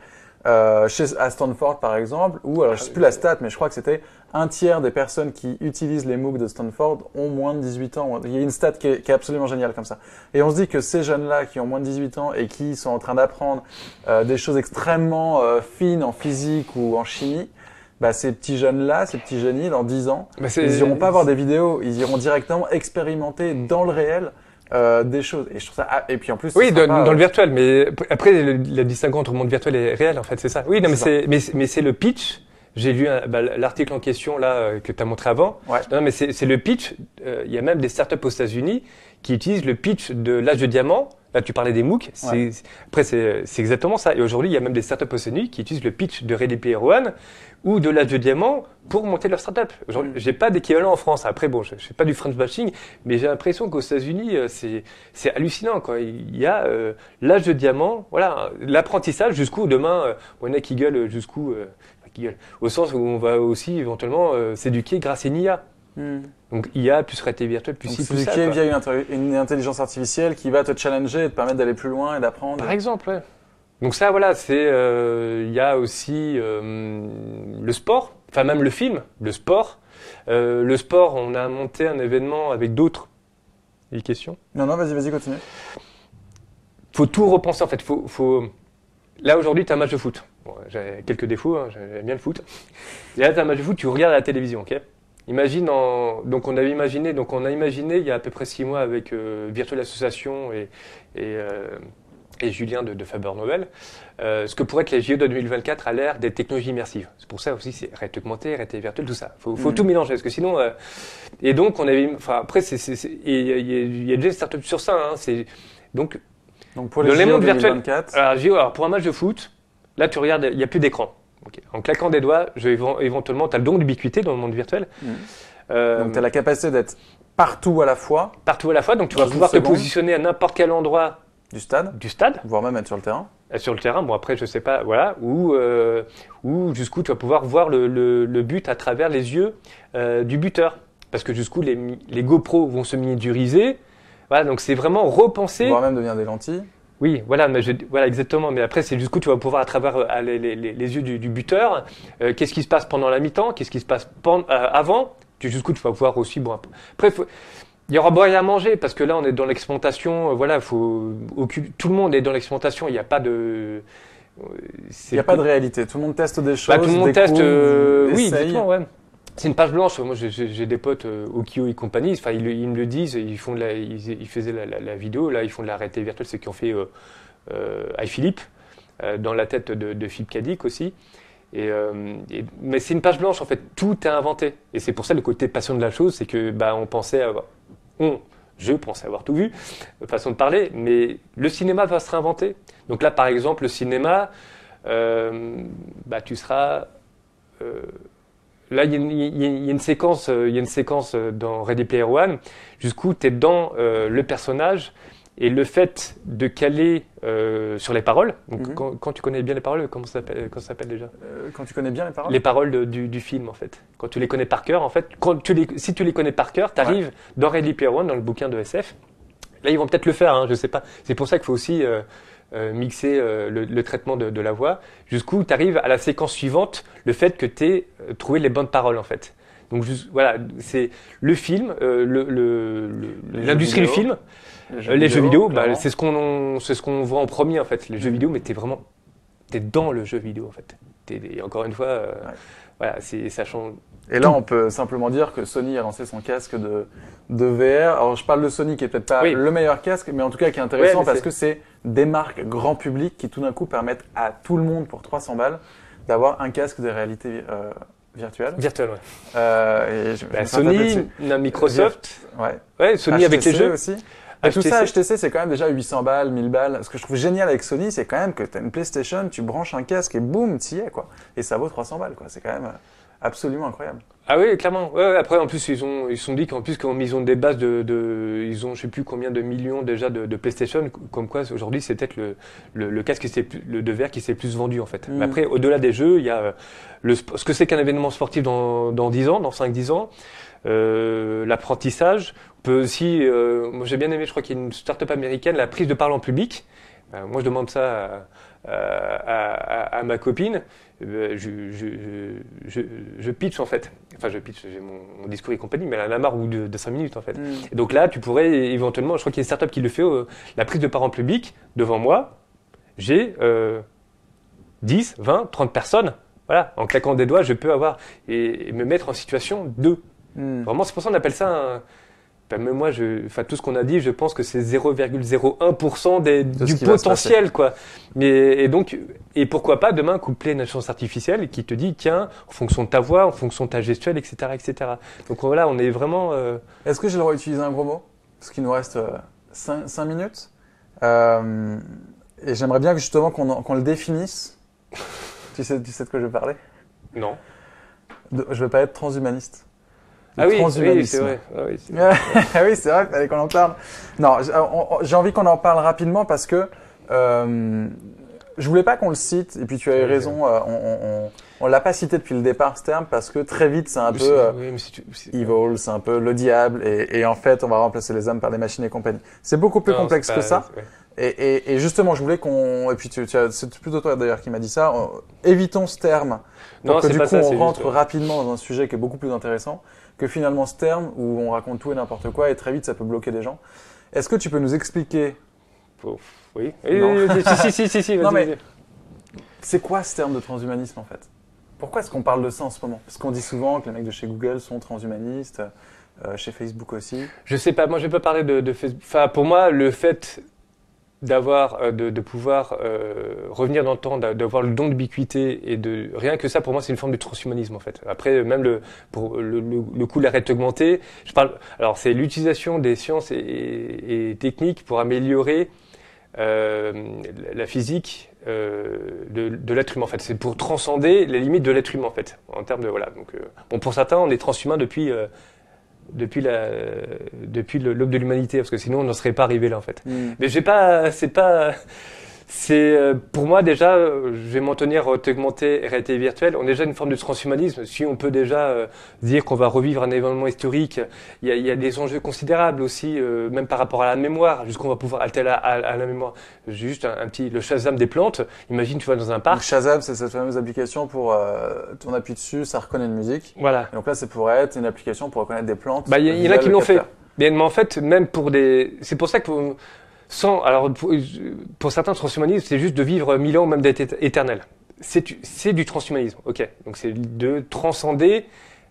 euh, chez, à Stanford par exemple, ou alors je sais plus la stat, mais je crois que c'était un tiers des personnes qui utilisent les MOOC de Stanford ont moins de 18 ans. Il y a une stat qui est, qui est absolument géniale comme ça. Et on se dit que ces jeunes-là qui ont moins de 18 ans et qui sont en train d'apprendre euh, des choses extrêmement euh, fines en physique ou en chimie, bah, ces petits jeunes-là, ces petits génies, dans 10 ans, Bah, ils iront pas voir des vidéos, ils iront directement expérimenter dans le réel euh, des choses. Et je trouve ça. ah, et puis en plus, Oui, pas, dans le euh, virtuel, mais après, le- la distinction entre monde virtuel et réel, en fait, c'est ça. Oui, non, mais C'est mais, mais le pitch. J'ai lu un- bah, l'article en question là euh, que tu as montré avant. Ouais. Non, mais c'est, c'est le pitch. euh, Il y a même des startups aux États-Unis qui utilisent le pitch de l'âge de diamant. Là, tu parlais des MOOC. Ouais. après, c'est, exactement ça. Et aujourd'hui, il y a même des startups États-Unis qui utilisent le pitch de Ready Player One ou de l'âge de diamant pour monter leur startup. Mm. j'ai pas d'équivalent en France. Après, bon, je, je fais pas du French bashing, mais j'ai l'impression qu'aux États-Unis, euh, c'est, hallucinant. Quoi. Il y a euh, l'âge de diamant, voilà, l'apprentissage jusqu'où demain, euh, en a qui gueulent jusqu'où, euh, qui au sens où on va aussi éventuellement s'éduquer grâce à une IA. Hmm. Donc IA plus réalité virtuelle plus Donc, ci plus ça. via une, intelli- une intelligence artificielle qui va te challenger et te permettre d'aller plus loin et d'apprendre. Par exemple, ouais. Donc ça, voilà, c'est, euh, il y a aussi euh, le sport, enfin même le film, le sport. Euh, le sport, on a monté un événement avec d'autres. Il y a des questions Non, non, vas-y, vas-y, continue. faut tout repenser en fait. Faut, faut... Là aujourd'hui, tu as un match de foot. Bon, j'ai quelques défauts, hein, j'aime bien le foot. Et là, tu as un match de foot, tu regardes à la télévision, ok? Imagine, en... donc on avait imaginé, donc on a imaginé il y a à peu près six mois avec euh, Virtual Association et, et, euh, et Julien de, de Faber Novel, euh, ce que pourrait être les JO de 2024 à l'ère des technologies immersives. C'est pour ça aussi, c'est réalité augmentée, réalité virtuelle, tout ça. Faut, faut Mhm. tout mélanger, parce que sinon. euh, Et donc on avait, enfin après, il y, y a- des startups sur ça. Hein, c'est donc Donc pour Dans les les JO mondes virtuels. 2024, alors, JO, alors, pour un match de foot, là, tu regardes, il n'y a plus d'écran. En claquant des doigts, je, éventuellement, tu as le don d'ubiquité dans le monde virtuel. Mhm. Euh, donc tu as la capacité d'être partout à la fois partout à la fois, donc tu vas pouvoir te positionner à n'importe quel endroit du stade, du stade, voire même être sur le terrain. euh, sur le terrain. Bon, après, je sais pas, voilà. Ou, euh, ou jusqu'où tu vas pouvoir voir le, le- le but à travers les yeux euh, du buteur. Parce que jusqu'où les, les GoPro vont se miniaturiser. Voilà, donc c'est vraiment repenser. voire même devenir des lentilles. Oui, voilà, mais je- voilà exactement. Mais après, c'est jusqu'où tu vas pouvoir, à travers euh, les, les- les- les yeux du, du buteur, euh, qu'est-ce qui se passe pendant la mi-temps, qu'est-ce qui se passe pen- euh, avant, jusqu'où tu vas pouvoir aussi. Bon, après, faut- il y aura boire et à manger parce que là, on est dans l'expérimentation. euh, voilà, faut tout le monde est dans l'expérimentation. Il n'y a pas de. Il n'y a pas de réalité. Tout le monde teste des choses. bah, tout le monde teste. oui, exactement, ouais. C'est une page blanche. Moi, j'ai- des potes euh, Okio et compagnie. Enfin, ils, me le disent. Ils font la, ils, faisaient la, vidéo. Là, ils font de la réalité virtuelle. C'est qui ont fait euh, euh, iPhilippe euh, dans la tête de, Philippe Cadic aussi. Euh, et- mais c'est une page blanche en fait. Tout est inventé. Et c'est pour ça le côté passion de la chose, c'est que bah, on pensait avoir, on, je pensais avoir tout vu, façon de parler. Mais le cinéma va se réinventer. Donc là, par exemple, le cinéma, bah, tu seras Là, il y, a une- y a- il y a une séquence, euh, il y a une séquence euh, dans Ready Player One, jusqu'où tu es dans euh, le personnage et le fait de caler euh, sur les paroles. Donc, Mhm. quand, quand tu connais bien les paroles, comment ça s'appelle, déjà? Euh, quand tu connais bien les paroles. Les paroles de- du, du film, en fait. Quand tu les connais par cœur, en fait, quand tu les, si tu les connais par cœur, tu arrives dans Ready Player One, dans le bouquin de SF. Là, ils vont peut-être le faire, hein, je sais pas. C'est pour ça qu'il faut aussi euh, mixer euh, le, le traitement de, de la voix, jusqu'où tu arrives à la séquence suivante, le fait que tu aies euh, trouvé les bonnes paroles, en fait. Donc, juste- voilà, c'est le film, le- le- le- l'industrie jeux du film, les jeux vidéo, bah, c'est ce qu'on ce qu'on voit en premier en fait. Les jeux vidéo, mais t'es vraiment t'es dans le jeu vidéo en fait. T'es- et encore une fois, Ouais. voilà, c'est ça change. Et là, on peut simplement dire que Sony a lancé son casque de, de VR. Alors, je parle de Sony qui est peut-être pas Oui. le meilleur casque, mais en tout cas qui est intéressant Ouais, parce que c'est des marques grand public qui tout d'un coup permettent à tout le monde pour 300 balles d'avoir un casque de réalité euh, virtuelle. Virtuel, ouais. Euh, et je- Bah, Sony, Microsoft, Ouais. ouais, Sony avec les jeux. aussi. Et tout ça, HTC, c'est quand même déjà 800 balles, 1000 balles. Ce que je trouve génial avec Sony, c'est quand même que tu as une PlayStation, tu branches un casque et boum, t'y es, quoi. Et ça vaut 300 balles, quoi. C'est quand même absolument incroyable. Ah oui, clairement. Ouais, ouais, après, en plus, ils ont ils se sont dit qu'en plus, comme ils ont des bases de, de ils ont je sais plus combien de millions déjà de, de PlayStation, comme quoi aujourd'hui c'est peut-être le, le, le casque qui s'est le de verre qui s'est le plus vendu en fait. Mm. Mais après, au-delà des jeux, il y a euh, le ce que c'est qu'un événement sportif dans dans 10 ans, dans 5-10 ans, euh, l'apprentissage. On peut aussi, euh, moi j'ai bien aimé, je crois qu'il y a une start-up américaine, la prise de parole en public. Moi, je demande ça à, à, ma copine. Euh, je, je, je, je, pitch en fait. Enfin, je pitch, j'ai mon, discours et compagnie, mais elle en a marre au bout de, de 5 minutes en fait. Mm. Et donc là, tu pourrais éventuellement, je crois qu'il y a une startup qui le fait, euh, la prise de parents publics devant moi. J'ai euh, 10, 20, 30 personnes. Voilà, en claquant des doigts, je peux avoir et, me mettre en situation de. Mm. Vraiment, c'est pour ça qu'on appelle ça un, ben, mais moi, je, enfin, tout ce qu'on a dit, je pense que c'est 0,01% du potentiel, quoi. Mais, et donc, et pourquoi pas demain coupler une intelligence artificielle qui te dit, tiens, en fonction de ta voix, en fonction de ta gestuelle, etc., etc. Donc voilà, on est vraiment. Euh, Est-ce que j'ai le droit d'utiliser un gros mot? Parce qu'il nous reste 5, euh, minutes. Euh, et j'aimerais bien justement qu'on le définisse. tu, sais, tu sais de quoi je vais parler? Non. je vais pas être transhumaniste ah oui, oui c'est vrai. Ah oui, c'est vrai, fallait qu'on en parle. Non, j'ai envie qu'on en parle rapidement parce que euh, je voulais pas qu'on le cite, et puis tu as eu raison, euh, on, on, l'a pas cité depuis le départ ce terme parce que très vite c'est un peu euh, evil, c'est un peu le diable, et, et, en fait on va remplacer les hommes par des machines et compagnie. C'est beaucoup plus complexe que ça. Et, et, et, justement, je voulais qu'on. Et puis, tu, tu c'est plutôt toi d'ailleurs qui m'a dit ça. évitons ce terme. Pour que du coup, on rentre rapidement dans un sujet qui est beaucoup plus intéressant que finalement ce terme où on raconte tout et n'importe quoi et très vite ça peut bloquer des gens. Est-ce que tu peux nous expliquer Oui. si, si, si, si, mais c'est quoi ce terme de transhumanisme en fait? Pourquoi est-ce qu'on parle de ça en ce moment? Parce qu'on dit souvent que les mecs de chez Google sont transhumanistes, euh, chez Facebook aussi. Je sais pas, moi je vais pas parler de, de Facebook. Enfin, pour moi, le fait d'avoir, euh, de, pouvoir euh, revenir dans le temps, d'avoir le don d'ubiquité et de rien que ça pour moi c'est une forme de transhumanisme en fait. Après même le pour le, le, coup de l'arrêt augmenté, je parle alors c'est l'utilisation des sciences et, techniques pour améliorer euh, la physique de, de l'être humain en fait. C'est pour transcender les limites de l'être humain en fait en termes de voilà donc bon pour certains on est transhumain depuis depuis la depuis l'aube de l'humanité parce que sinon on n'en serait pas arrivé là en fait. Mm. Mais j'ai pas c'est pas c'est euh, pour moi déjà, je vais m'en tenir augmenté et réalité virtuelle. On est déjà une forme de transhumanisme. Si on peut déjà euh, dire qu'on va revivre un événement historique, il y a, y a des enjeux considérables aussi, euh, même par rapport à la mémoire, jusqu'on va pouvoir altérer à, à, la mémoire. Juste un, petit le Shazam des plantes. Imagine tu vas dans un parc. Le Shazam, c'est cette fameuse application pour on appuie dessus, ça reconnaît une musique. Voilà. donc là, c'est pour être une application pour reconnaître des plantes. Bah il y, en a qui l'ont fait. Mais en fait, même pour des, c'est pour ça que sans, alors pour, certains transhumanisme, c'est juste de vivre mille ans ou même d'être éternel. C'est du transhumanisme, ok. Donc c'est de transcender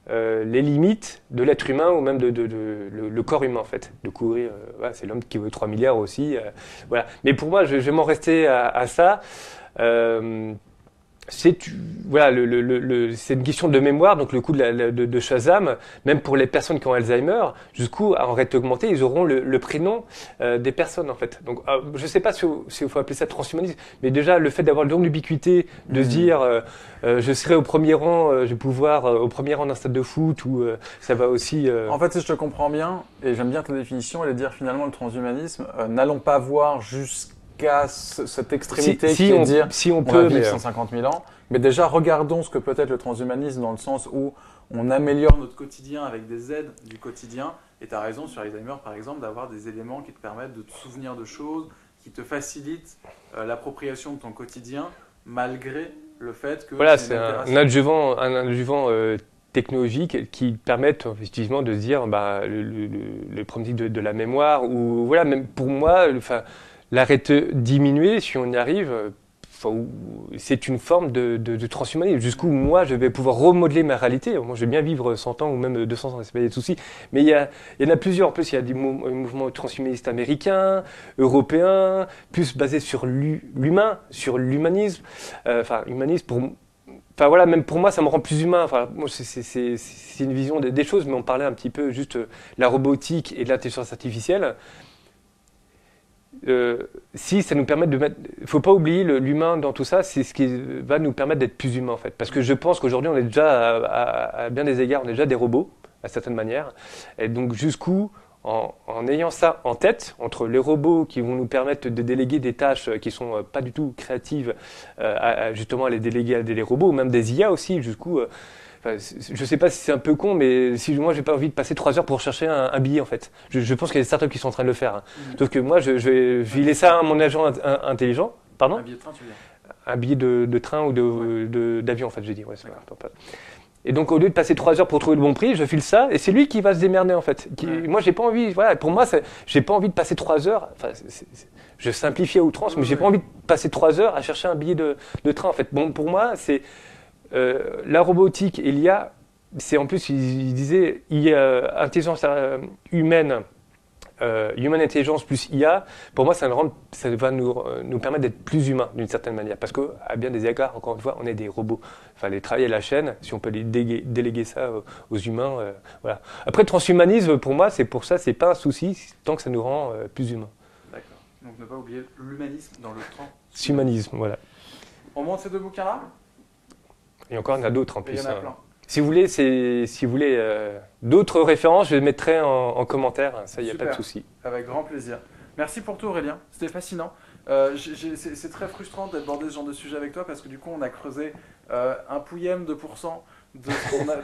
euh, les limites de l'être humain ou même de, le, corps humain en fait. De courir, euh, c'est l'homme qui veut 3 milliards aussi. Euh, voilà. Mais pour moi, je, vais m'en rester à ça c'est voilà, le, le, le, c'est une question de mémoire, donc le coup de, la, de, de, Shazam, même pour les personnes qui ont Alzheimer, jusqu'où en réalité augmentée, ils auront le, prénom euh, des personnes en fait. Donc euh, je ne sais pas si il faut appeler ça transhumanisme, mais déjà le fait d'avoir le don d'ubiquité, de mmh. dire euh, je serai au premier rang, je vais pouvoir au premier rang d'un stade de foot, ou ça va aussi. En fait, si je te comprends bien, et j'aime bien ta définition, elle est de dire finalement le transhumanisme, n'allons pas voir jusqu'à cette extrémité si, qui on, dire si on, peut, vivre 150 000 ans. Mais déjà, regardons ce que peut être le transhumanisme dans le sens où on améliore notre quotidien avec des aides du quotidien. Et tu as raison sur Alzheimer, par exemple, d'avoir des éléments qui te permettent de te souvenir de choses, qui te facilitent euh, l'appropriation de ton quotidien, malgré le fait que... Voilà, c'est un, adjuvant, un adjuvant euh, technologique qui permettent effectivement de se dire bah, le, le, le, premier de, de, la mémoire, ou voilà, même pour moi, enfin l'arrêter diminuer, si on y arrive, c'est une forme de, de, transhumanisme. Jusqu'où moi, je vais pouvoir remodeler ma réalité. Moi, je vais bien vivre 100 ans ou même 200 ans, c'est pas des soucis. Mais il y, a, il y en a plusieurs. En plus, il y a des mouvements transhumanistes américains, européens, plus basés sur l'humain, sur l'humanisme. Euh, enfin, humanisme pour. Enfin voilà, même pour moi, ça me rend plus humain. Enfin, c'est une vision des, des, choses, mais on parlait un petit peu juste de la robotique et de l'intelligence artificielle. Euh, si ça nous permet de mettre, faut pas oublier l'humain dans tout ça, c'est ce qui va nous permettre d'être plus humains en fait. Parce que je pense qu'aujourd'hui on est déjà à, bien des égards, on est déjà des robots à certaines manières. Et donc jusqu'où, en, ayant ça en tête, entre les robots qui vont nous permettre de déléguer des tâches qui sont euh, pas du tout créatives, euh, justement à les déléguer à des robots, ou même des IA aussi, jusqu'où enfin, je sais pas si c'est un peu con, mais si moi j'ai pas envie de passer trois heures pour chercher un, un billet en fait. Je, je pense qu'il y a des startups qui sont en train de le faire. hein. Mhm. Sauf que moi, je, je vais filer ça à mon agent int- in- intelligent. Pardon Un billet de train, tu veux dire? Un billet de, de train ou de- d'avion, en fait, j'ai dit. Ouais, Et donc, au lieu de passer trois heures pour trouver le bon prix, je file ça et c'est lui qui va se démerder, en fait. Qui- Ouais. Moi, j'ai pas envie, voilà, pour moi, j'ai pas envie de passer trois heures. Enfin, je simplifie à outrance, mais j'ai Ouais. pas envie de passer trois heures à chercher un billet de, de train, en fait. Bon, pour moi, c'est euh, la robotique et l'IA. C'est en plus, il, il disait, IA, intelligence euh, humaine. euh, human intelligence plus IA, pour moi, ça, nous rend- ça va nous, euh, nous permettre d'être plus humains d'une certaine manière. Parce qu'à bien des égards, encore une fois, on est des robots. Enfin, les travailler à la chaîne, si on peut les déléguer ça aux, aux humains, euh, voilà. Après, transhumanisme, pour moi, c'est pour ça, c'est pas un souci, tant que ça nous rend euh, plus humains. D'accord. Donc ne pas oublier l'humanisme dans le train. Humanisme, voilà. On monte ces deux bouquins-là? Et encore, il y en a d'autres en Et Il y plus. en a hein. plein. Si vous voulez, si vous voulez euh, d'autres références, je les mettrai en, en commentaire. Ça, il n'y a pas de souci. Avec grand plaisir. Merci pour tout Aurélien, c'était fascinant. Euh, c'est très frustrant d'aborder ce genre de sujet avec toi parce que du coup on a creusé euh, un pouillème de pourcent de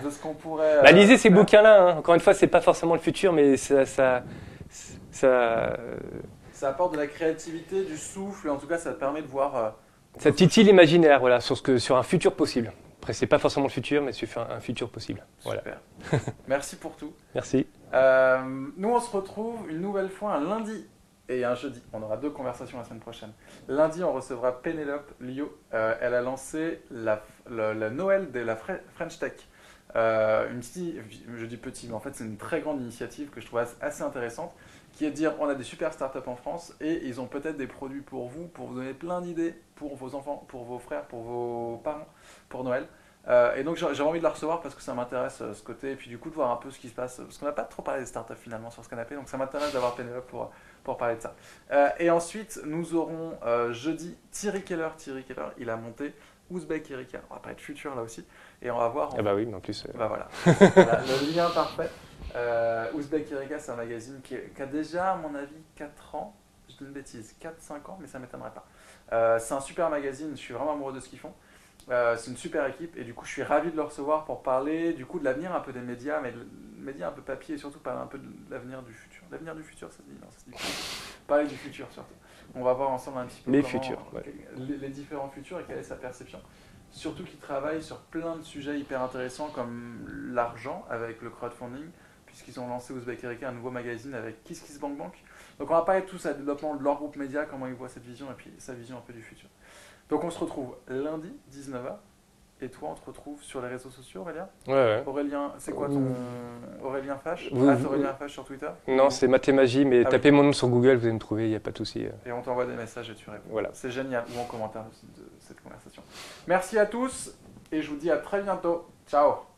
ce qu'on pourrait... euh, Bah, lisez ces faire. bouquins-là. hein. Encore une fois, c'est pas forcément le futur, mais ça, ça, ça, Ça apporte de la créativité, du souffle, en tout cas ça permet de voir... euh, ça titille l'imaginaire, voilà, sur ce que, sur un futur possible. Après, c'est pas forcément le futur, mais sur un, un futur possible. Voilà. Super. Merci pour tout. Merci. Euh, nous, on se retrouve une nouvelle fois un lundi et un jeudi. On aura deux conversations la semaine prochaine. Lundi, on recevra Pénélope Lio. Euh, elle a lancé la, le- la Noël de la Fre- French Tech. Euh, une petite, je dis petit, mais en fait, c'est une très grande initiative que je trouve as- assez intéressante, qui est de dire on a des super startups en France et ils ont peut-être des produits pour vous, pour vous donner plein d'idées pour vos enfants, pour vos frères, pour vos parents, pour Noël. Euh, et donc j'ai envie de la recevoir parce que ça m'intéresse euh, ce côté, et puis du coup de voir un peu ce qui se passe, parce qu'on n'a pas trop parlé des startups finalement sur ce canapé, donc ça m'intéresse d'avoir Pénélope pour, pour parler de ça. Euh, et ensuite, nous aurons jeudi Thierry Keller. Thierry Keller, il a monté Ouzbek Erika, on va parler de futur là aussi, et on va voir... en Ah bah oui, mais en plus. bah voilà, Voilà, le lien parfait. Ouzbek Erika, c'est un magazine qui, a déjà, à mon avis, 4 ans. Je dis une bêtise, 4-5 ans, mais ça ne m'étonnerait pas. C'est un super magazine, je suis vraiment amoureux de ce qu'ils font. Euh, c'est une super équipe et du coup je suis ravi de le recevoir pour parler du coup de l'avenir un peu des médias, mais de médias un peu papier et surtout parler un peu de l'avenir du futur. L'avenir du futur, ça se dit Non, ça se dit pas. Parler du futur surtout. On va voir ensemble un petit peu Les comment- futurs, ouais. les, les différents futurs et quelle est sa perception. Surtout qu'il travaille sur plein de sujets hyper intéressants comme l'argent avec le crowdfunding, puisqu'ils ont lancé Ouzbek Erika un nouveau magazine avec Kiss Kiss Bank Bank. Donc on va parler de tout ça, développement de leur groupe média, comment ils voient cette vision et puis sa vision un peu du futur. Donc on se retrouve lundi 19h. Et toi, on te retrouve sur les réseaux sociaux, Aurélien Ouais, ouais. Aurélien, c'est quoi ton Aurélien Fache? Vous- Aurélien Fache sur Twitter? Non, c'est Mathémagie, mais Ah oui. tapez mon nom sur Google, vous allez me trouver, il n'y a pas de souci. euh. Et on t'envoie des messages et tu réponds. Voilà. C'est génial, ou en commentaire de cette conversation. Merci à tous et je vous dis à très bientôt. Ciao